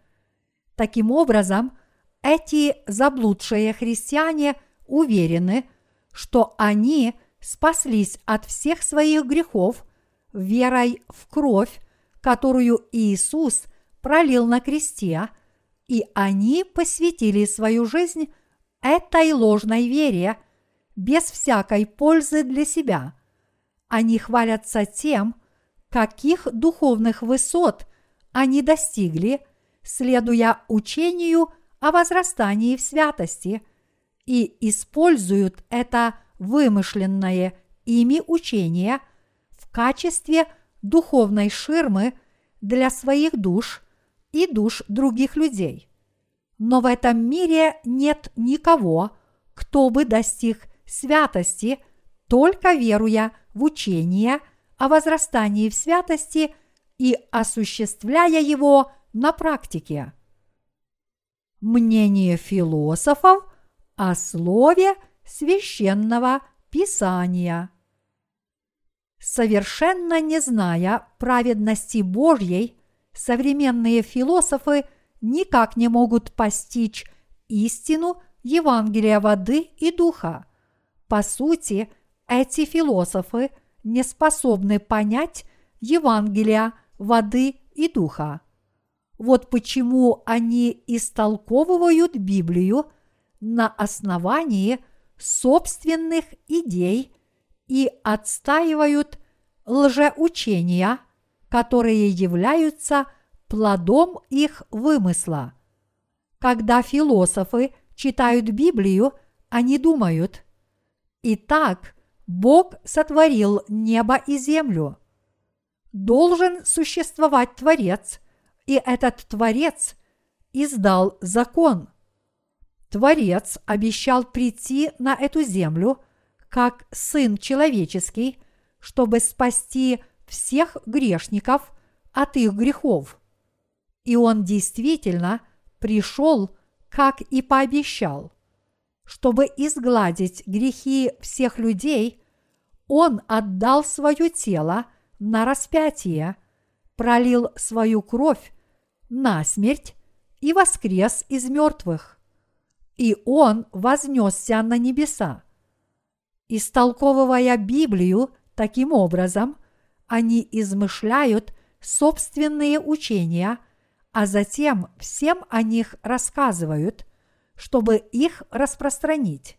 Таким образом, эти заблудшие христиане уверены, что они спаслись от всех своих грехов верой в кровь, которую Иисус пролил на кресте – и они посвятили свою жизнь этой ложной вере без всякой пользы для себя. Они хвалятся тем, каких духовных высот они достигли, следуя учению о возрастании в святости, и используют это вымышленное ими учение в качестве духовной ширмы для своих душ – и душ других людей. Но в этом мире нет никого, кто бы достиг святости, только веруя в учение о возрастании в святости и осуществляя его на практике. Мнение философов о слове священного писания. Совершенно не зная праведности Божьей, современные философы никак не могут постичь истину Евангелия воды и духа. По сути, эти философы не способны понять Евангелия воды и духа. Вот почему они истолковывают Библию на основании собственных идей и отстаивают лжеучения – которые являются плодом их вымысла. Когда философы читают Библию, они думают, «Итак, Бог сотворил небо и землю. Должен существовать Творец, и этот Творец издал закон. Творец обещал прийти на эту землю, как Сын Человеческий, чтобы спасти всех грешников от их грехов. И Он действительно пришел, как и пообещал. Чтобы изгладить грехи всех людей, Он отдал свое тело на распятие, пролил свою кровь на смерть и воскрес из мертвых. И Он вознесся на небеса. Истолковывая Библию таким образом, они измышляют собственные учения, а затем всем о них рассказывают, чтобы их распространить.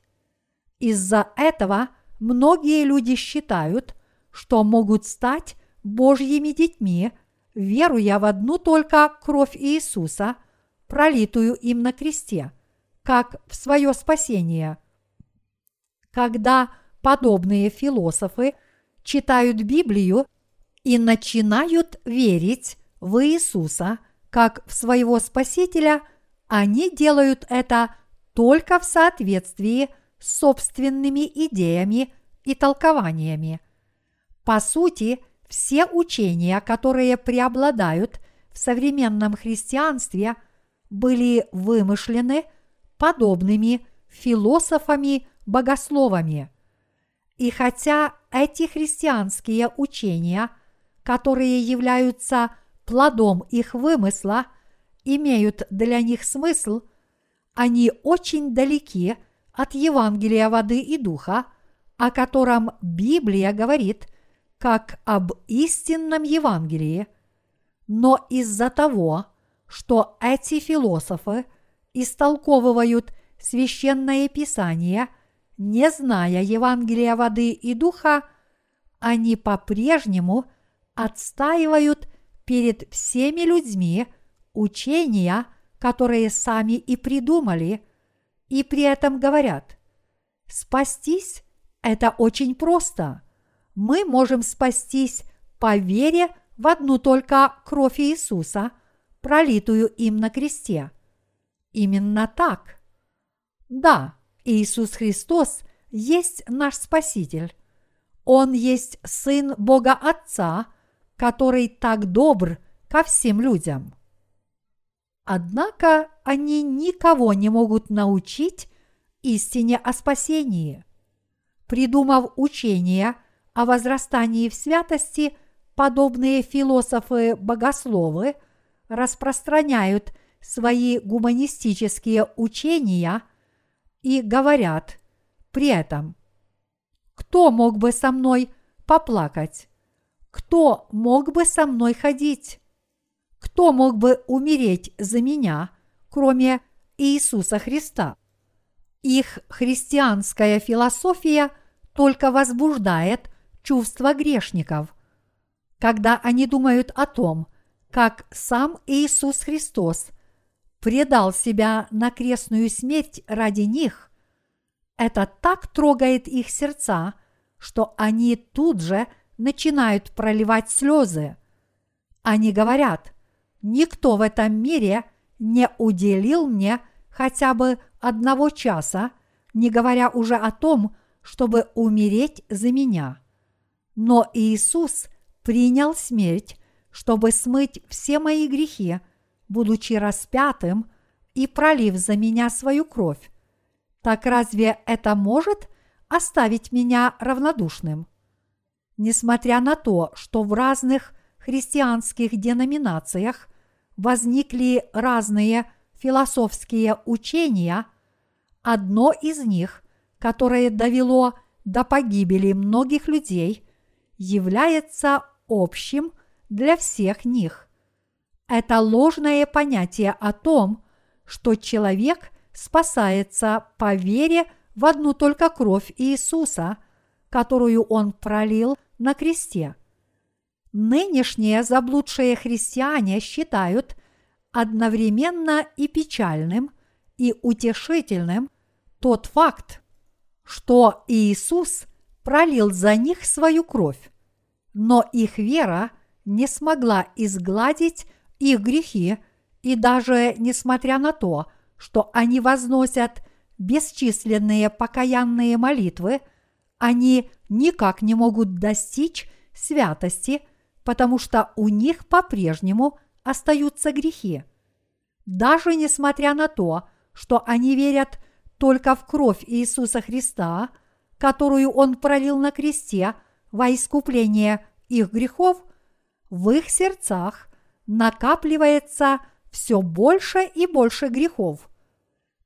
Из-за этого многие люди считают, что могут стать Божьими детьми, веруя в одну только кровь Иисуса, пролитую им на кресте, как в свое спасение. Когда подобные философы читают Библию и начинают верить в Иисуса как в своего Спасителя, они делают это только в соответствии с собственными идеями и толкованиями. По сути, все учения, которые преобладают в современном христианстве, были вымышлены подобными философами-богословами. И хотя эти христианские учения, которые являются плодом их вымысла, имеют для них смысл, они очень далеки от Евангелия воды и духа, о котором Библия говорит как об истинном Евангелии. Но из-за того, что эти философы истолковывают священное писание – не зная Евангелия воды и духа, они по-прежнему отстаивают перед всеми людьми учения, которые сами и придумали, и при этом говорят, спастись – это очень просто. Мы можем спастись по вере в одну только кровь Иисуса, пролитую им на кресте. Именно так. Да, Иисус Христос есть наш Спаситель. Он есть Сын Бога Отца, который так добр ко всем людям. Однако они никого не могут научить истине о спасении. Придумав учение о возрастании в святости, подобные философы-богословы распространяют свои гуманистические учения – и говорят при этом, кто мог бы со мной поплакать? Кто мог бы со мной ходить? Кто мог бы умереть за меня, кроме Иисуса Христа? Их христианская философия только возбуждает чувства грешников. Когда они думают о том, как сам Иисус Христос – предал себя на крестную смерть ради них, это так трогает их сердца, что они тут же начинают проливать слезы. Они говорят, никто в этом мире не уделил мне хотя бы одного часа, не говоря уже о том, чтобы умереть за меня. Но Иисус принял смерть, чтобы смыть все мои грехи – будучи распятым и пролив за меня свою кровь, так разве это может оставить меня равнодушным? Несмотря на то, что в разных христианских деноминациях возникли разные философские учения, одно из них, которое довело до погибели многих людей, является общим для всех них это ложное понятие о том, что человек спасается по вере в одну только кровь Иисуса, которую Он пролил на кресте. Нынешние заблудшие христиане считают одновременно и печальным, и утешительным тот факт, что Иисус пролил за них свою кровь, но их вера не смогла изгладить их грехи, и даже несмотря на то, что они возносят бесчисленные покаянные молитвы, они никак не могут достичь святости, потому что у них по-прежнему остаются грехи. Даже несмотря на то, что они верят только в кровь Иисуса Христа, которую Он пролил на кресте во искупление их грехов, в их сердцах накапливается все больше и больше грехов.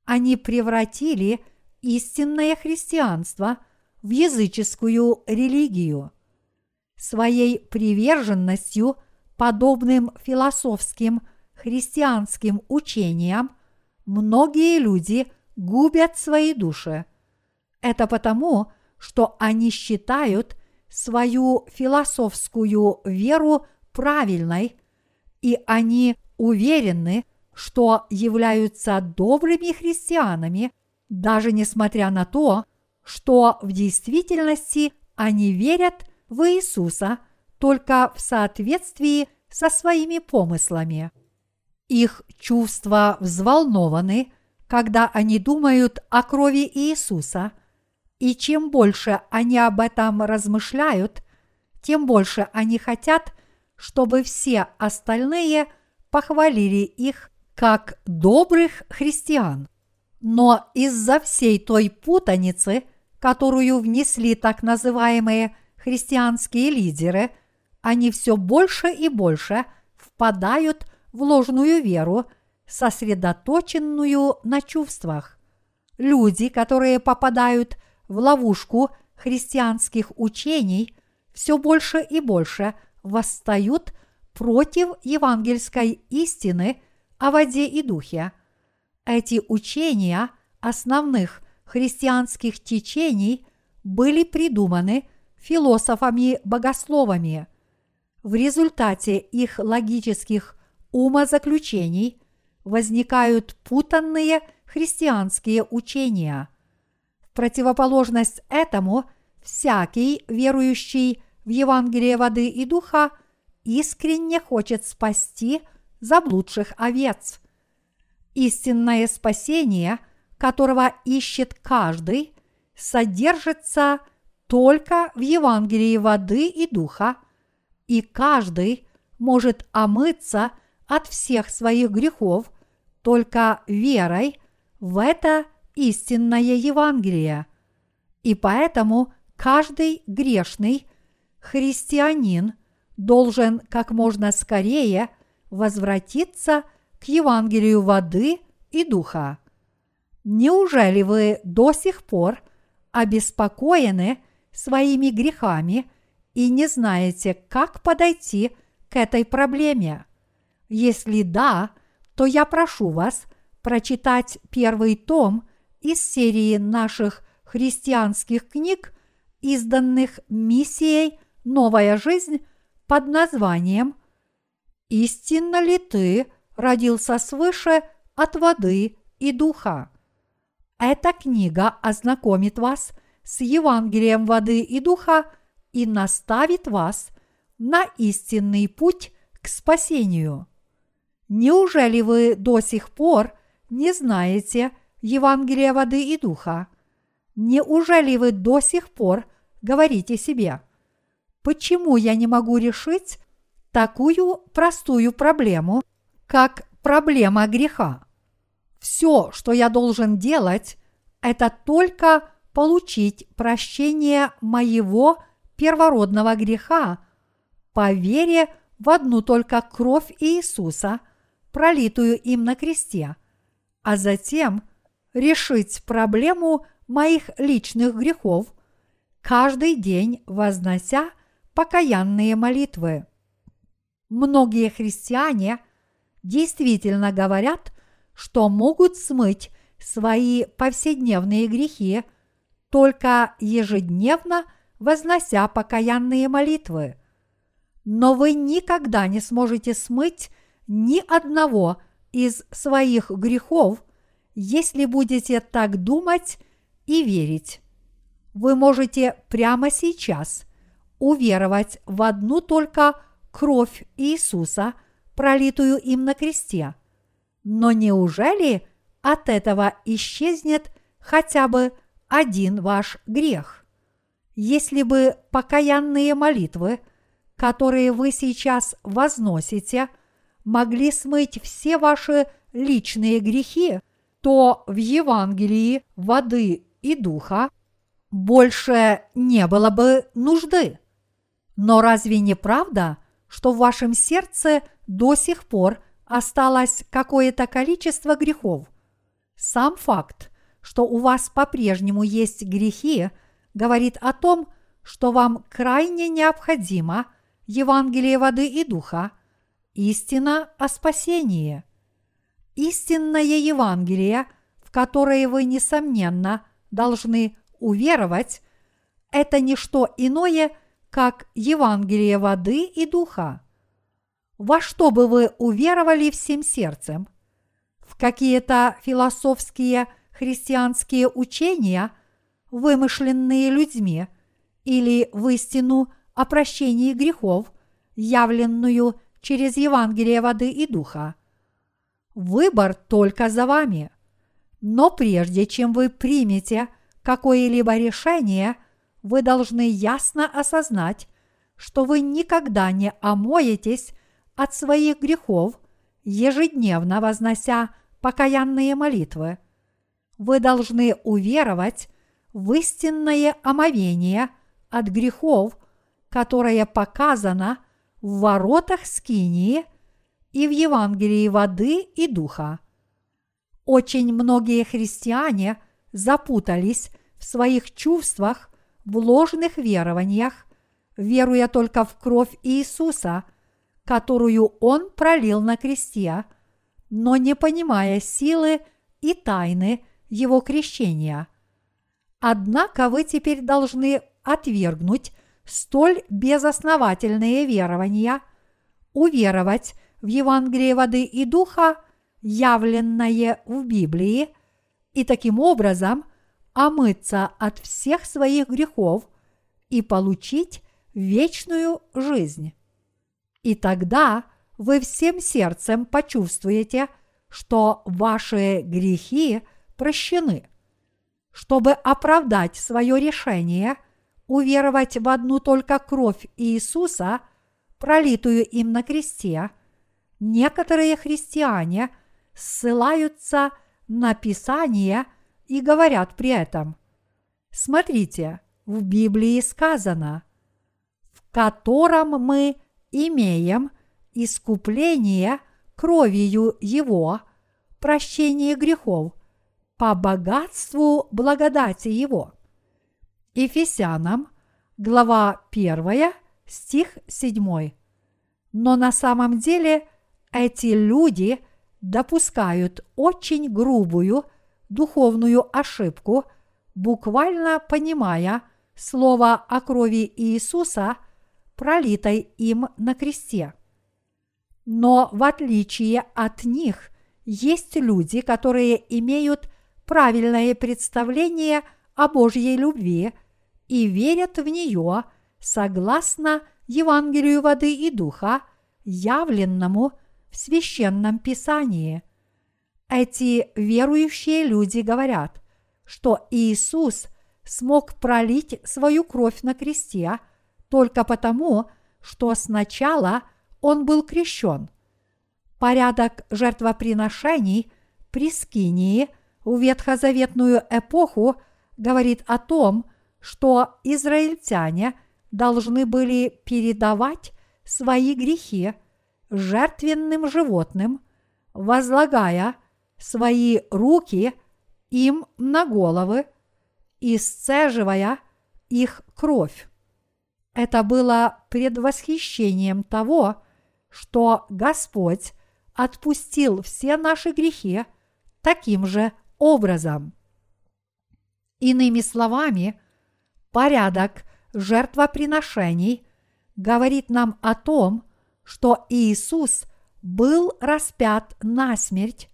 Они превратили истинное христианство в языческую религию. Своей приверженностью подобным философским христианским учениям многие люди губят свои души. Это потому, что они считают свою философскую веру правильной, и они уверены, что являются добрыми христианами, даже несмотря на то, что в действительности они верят в Иисуса только в соответствии со своими помыслами. Их чувства взволнованы, когда они думают о крови Иисуса, и чем больше они об этом размышляют, тем больше они хотят, чтобы все остальные похвалили их как добрых христиан. Но из-за всей той путаницы, которую внесли так называемые христианские лидеры, они все больше и больше впадают в ложную веру, сосредоточенную на чувствах. Люди, которые попадают в ловушку христианских учений, все больше и больше восстают против евангельской истины о воде и духе. Эти учения основных христианских течений были придуманы философами-богословами. В результате их логических умозаключений возникают путанные христианские учения. В противоположность этому всякий верующий в Евангелие воды и духа искренне хочет спасти заблудших овец. Истинное спасение, которого ищет каждый, содержится только в Евангелии воды и духа, и каждый может омыться от всех своих грехов только верой в это истинное Евангелие. И поэтому каждый грешный христианин должен как можно скорее возвратиться к Евангелию воды и духа. Неужели вы до сих пор обеспокоены своими грехами и не знаете, как подойти к этой проблеме? Если да, то я прошу вас прочитать первый том из серии наших христианских книг, изданных миссией «Новая жизнь» под названием «Истинно ли ты родился свыше от воды и духа?» Эта книга ознакомит вас с Евангелием воды и духа и наставит вас на истинный путь к спасению. Неужели вы до сих пор не знаете Евангелия воды и духа? Неужели вы до сих пор говорите себе – почему я не могу решить такую простую проблему, как проблема греха. Все, что я должен делать, это только получить прощение моего первородного греха по вере в одну только кровь Иисуса, пролитую им на кресте, а затем решить проблему моих личных грехов, каждый день вознося – покаянные молитвы. Многие христиане действительно говорят, что могут смыть свои повседневные грехи, только ежедневно вознося покаянные молитвы. Но вы никогда не сможете смыть ни одного из своих грехов, если будете так думать и верить. Вы можете прямо сейчас – уверовать в одну только кровь Иисуса, пролитую им на кресте. Но неужели от этого исчезнет хотя бы один ваш грех? Если бы покаянные молитвы, которые вы сейчас возносите, могли смыть все ваши личные грехи, то в Евангелии воды и духа больше не было бы нужды. Но разве не правда, что в вашем сердце до сих пор осталось какое-то количество грехов? Сам факт, что у вас по-прежнему есть грехи, говорит о том, что вам крайне необходимо Евангелие воды и духа, истина о спасении. Истинное Евангелие, в которое вы, несомненно, должны уверовать, это не что иное, как Евангелие воды и духа. Во что бы вы уверовали всем сердцем? В какие-то философские христианские учения, вымышленные людьми, или в истину о прощении грехов, явленную через Евангелие воды и духа. Выбор только за вами. Но прежде чем вы примете какое-либо решение, вы должны ясно осознать, что вы никогда не омоетесь от своих грехов, ежедневно вознося покаянные молитвы. Вы должны уверовать в истинное омовение от грехов, которое показано в воротах Скинии и в Евангелии воды и духа. Очень многие христиане запутались в своих чувствах, в ложных верованиях, веруя только в кровь Иисуса, которую Он пролил на кресте, но не понимая силы и тайны Его крещения. Однако вы теперь должны отвергнуть столь безосновательные верования, уверовать в Евангелие воды и духа, явленное в Библии – и таким образом омыться от всех своих грехов и получить вечную жизнь. И тогда вы всем сердцем почувствуете, что ваши грехи прощены. Чтобы оправдать свое решение уверовать в одну только кровь Иисуса, пролитую им на кресте, некоторые христиане ссылаются – на Писание и говорят при этом, смотрите, в Библии сказано, в котором мы имеем искупление кровью Его, прощение грехов, по богатству благодати Его. Ефесянам, глава 1, стих 7. Но на самом деле эти люди – допускают очень грубую духовную ошибку, буквально понимая слово о крови Иисуса, пролитой им на кресте. Но в отличие от них есть люди, которые имеют правильное представление о Божьей любви и верят в нее согласно Евангелию воды и духа, явленному – в священном писании. Эти верующие люди говорят, что Иисус смог пролить свою кровь на кресте только потому, что сначала он был крещен. Порядок жертвоприношений при Скинии в ветхозаветную эпоху говорит о том, что израильтяне должны были передавать свои грехи жертвенным животным, возлагая свои руки им на головы и сцеживая их кровь. Это было предвосхищением того, что Господь отпустил все наши грехи таким же образом. Иными словами, порядок жертвоприношений говорит нам о том, что Иисус был распят на смерть,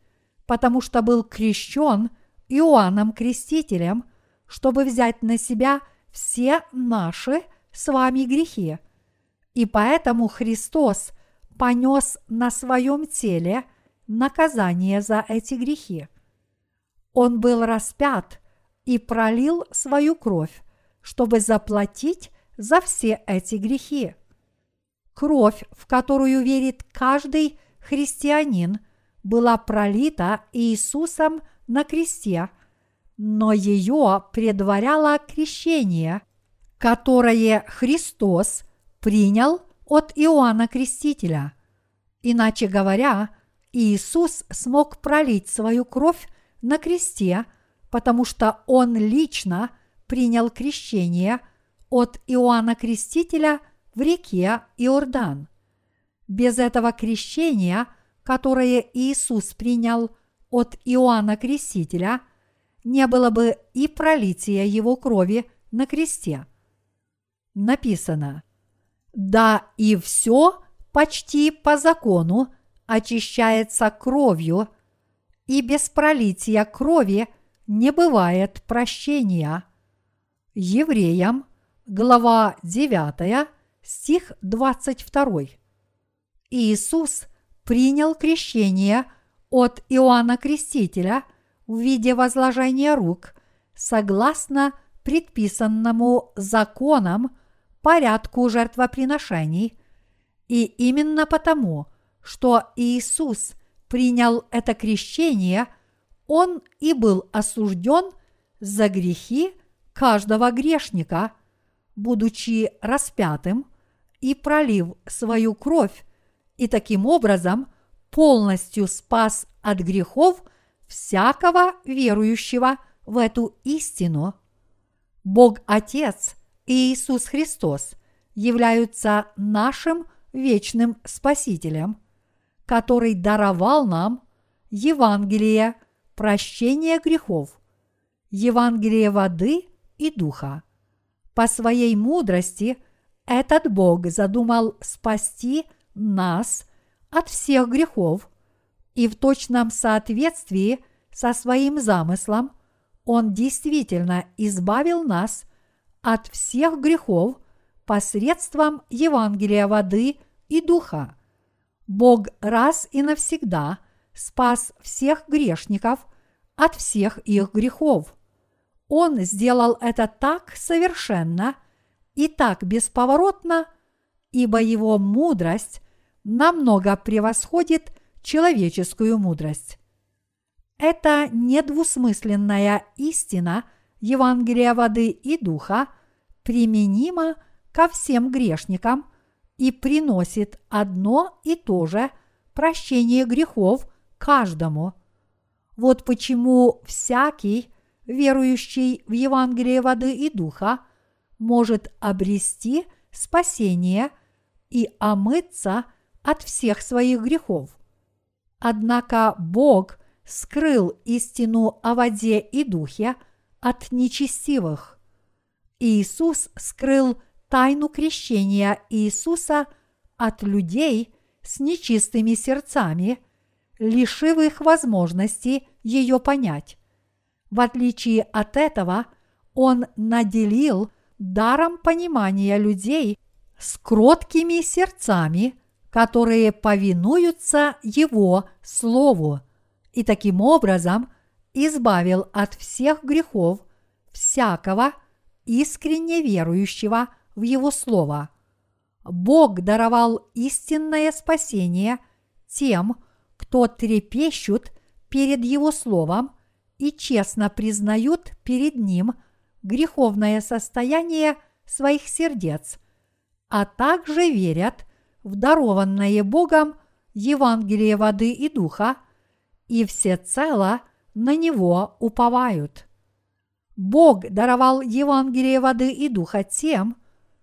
потому что был крещен Иоанном Крестителем, чтобы взять на себя все наши с вами грехи. И поэтому Христос понес на своем теле наказание за эти грехи. Он был распят и пролил свою кровь, чтобы заплатить за все эти грехи. Кровь, в которую верит каждый христианин, была пролита Иисусом на кресте, но ее предваряло крещение, которое Христос принял от Иоанна Крестителя. Иначе говоря, Иисус смог пролить свою кровь на кресте, потому что Он лично принял крещение от Иоанна Крестителя в реке Иордан. Без этого крещения, которое Иисус принял от Иоанна Крестителя, не было бы и пролития его крови на кресте. Написано, да и все почти по закону очищается кровью, и без пролития крови не бывает прощения. Евреям, глава 9, стих 22. Иисус принял крещение от Иоанна Крестителя в виде возложения рук согласно предписанному законам порядку жертвоприношений, и именно потому, что Иисус принял это крещение, Он и был осужден за грехи каждого грешника, будучи распятым и пролив свою кровь, и таким образом полностью спас от грехов всякого верующего в эту истину. Бог Отец и Иисус Христос являются нашим вечным Спасителем, который даровал нам Евангелие прощения грехов, Евангелие воды и духа. По своей мудрости этот Бог задумал спасти нас от всех грехов, и в точном соответствии со своим замыслом Он действительно избавил нас от всех грехов посредством Евангелия воды и духа. Бог раз и навсегда спас всех грешников от всех их грехов – он сделал это так совершенно и так бесповоротно, ибо его мудрость намного превосходит человеческую мудрость. Это недвусмысленная истина Евангелия воды и духа применима ко всем грешникам и приносит одно и то же прощение грехов каждому. Вот почему всякий, верующий в Евангелие воды и духа, может обрести спасение и омыться от всех своих грехов. Однако Бог скрыл истину о воде и духе от нечестивых. Иисус скрыл тайну крещения Иисуса от людей с нечистыми сердцами, лишив их возможности ее понять. В отличие от этого, он наделил даром понимания людей с кроткими сердцами, которые повинуются Его Слову, и таким образом избавил от всех грехов всякого искренне верующего в Его Слово. Бог даровал истинное спасение тем, кто трепещут перед Его Словом – и честно признают перед Ним греховное состояние своих сердец, а также верят в Богом Евангелие воды и духа и всецело на него уповают. Бог даровал Евангелие воды и духа тем,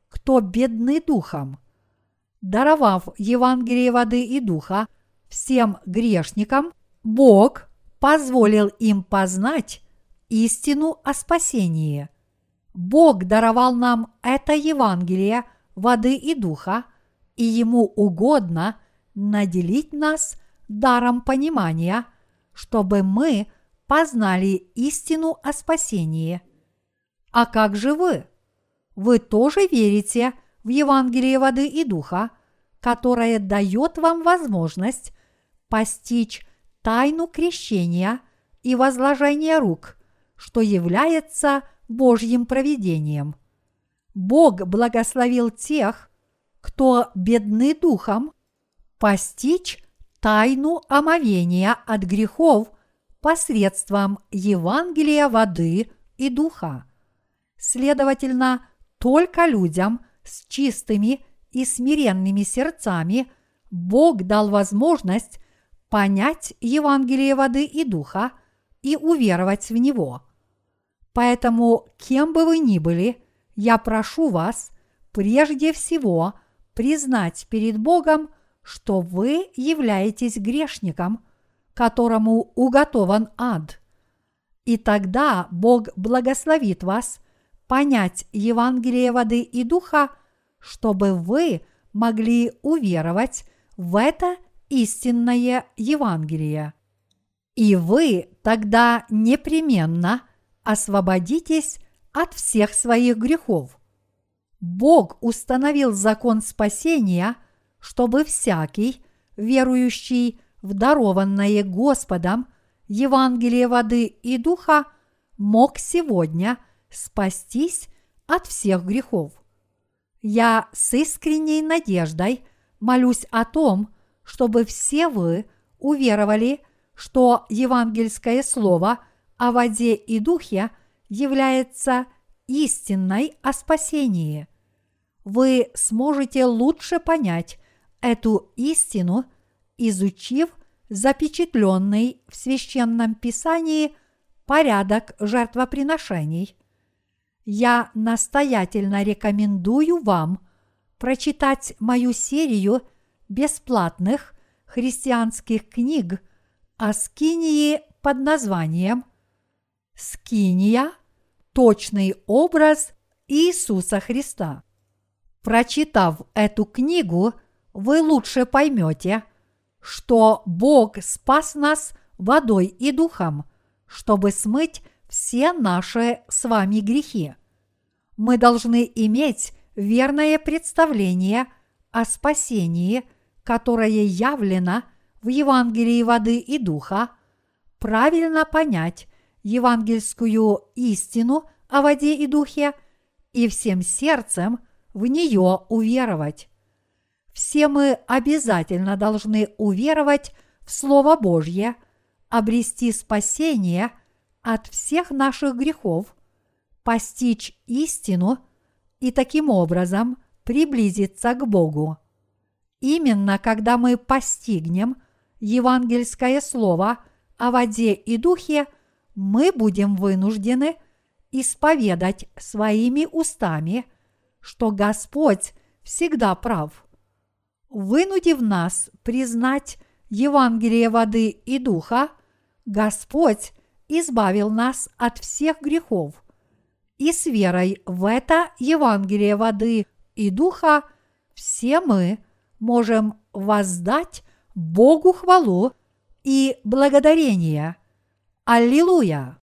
кто бедны духом. Даровав Евангелие воды и духа всем грешникам, Бог позволил им познать истину о спасении. Бог даровал нам это Евангелие воды и духа, и Ему угодно наделить нас даром понимания, чтобы мы познали истину о спасении. А как же вы? Вы тоже верите в Евангелие воды и духа, которое дает вам возможность постичь тайну крещения и возложения рук, что является Божьим провидением – Бог благословил тех, кто бедны духом, постичь тайну омовения от грехов посредством Евангелия воды и духа. Следовательно, только людям с чистыми и смиренными сердцами Бог дал возможность понять Евангелие воды и духа и уверовать в него. Поэтому, кем бы вы ни были, я прошу вас прежде всего признать перед Богом, что вы являетесь грешником, которому уготован ад. И тогда Бог благословит вас понять Евангелие воды и духа, чтобы вы могли уверовать в это истинное Евангелие. И вы тогда непременно освободитесь от всех своих грехов. Бог установил закон спасения, чтобы всякий, верующий в дарованное Господом Евангелие воды и духа, мог сегодня спастись от всех грехов. Я с искренней надеждой молюсь о том, чтобы все вы уверовали, что евангельское слово о воде и духе является истинной о спасении. Вы сможете лучше понять эту истину, изучив запечатленный в священном писании порядок жертвоприношений. Я настоятельно рекомендую вам прочитать мою серию – бесплатных христианских книг о Скинии под названием «Скиния. Точный образ Иисуса Христа». Прочитав эту книгу, вы лучше поймете, что Бог спас нас водой и духом, чтобы смыть все наши с вами грехи. Мы должны иметь верное представление о спасении – которое явлено в Евангелии воды и духа, правильно понять евангельскую истину о воде и духе и всем сердцем в нее уверовать. Все мы обязательно должны уверовать в Слово Божье, обрести спасение от всех наших грехов, постичь истину и таким образом приблизиться к Богу. Именно когда мы постигнем евангельское слово о воде и духе, мы будем вынуждены исповедать своими устами, что Господь всегда прав. Вынудив нас признать Евангелие воды и духа, Господь избавил нас от всех грехов. И с верой в это Евангелие воды и духа все мы – можем воздать Богу хвалу и благодарение. Аллилуйя!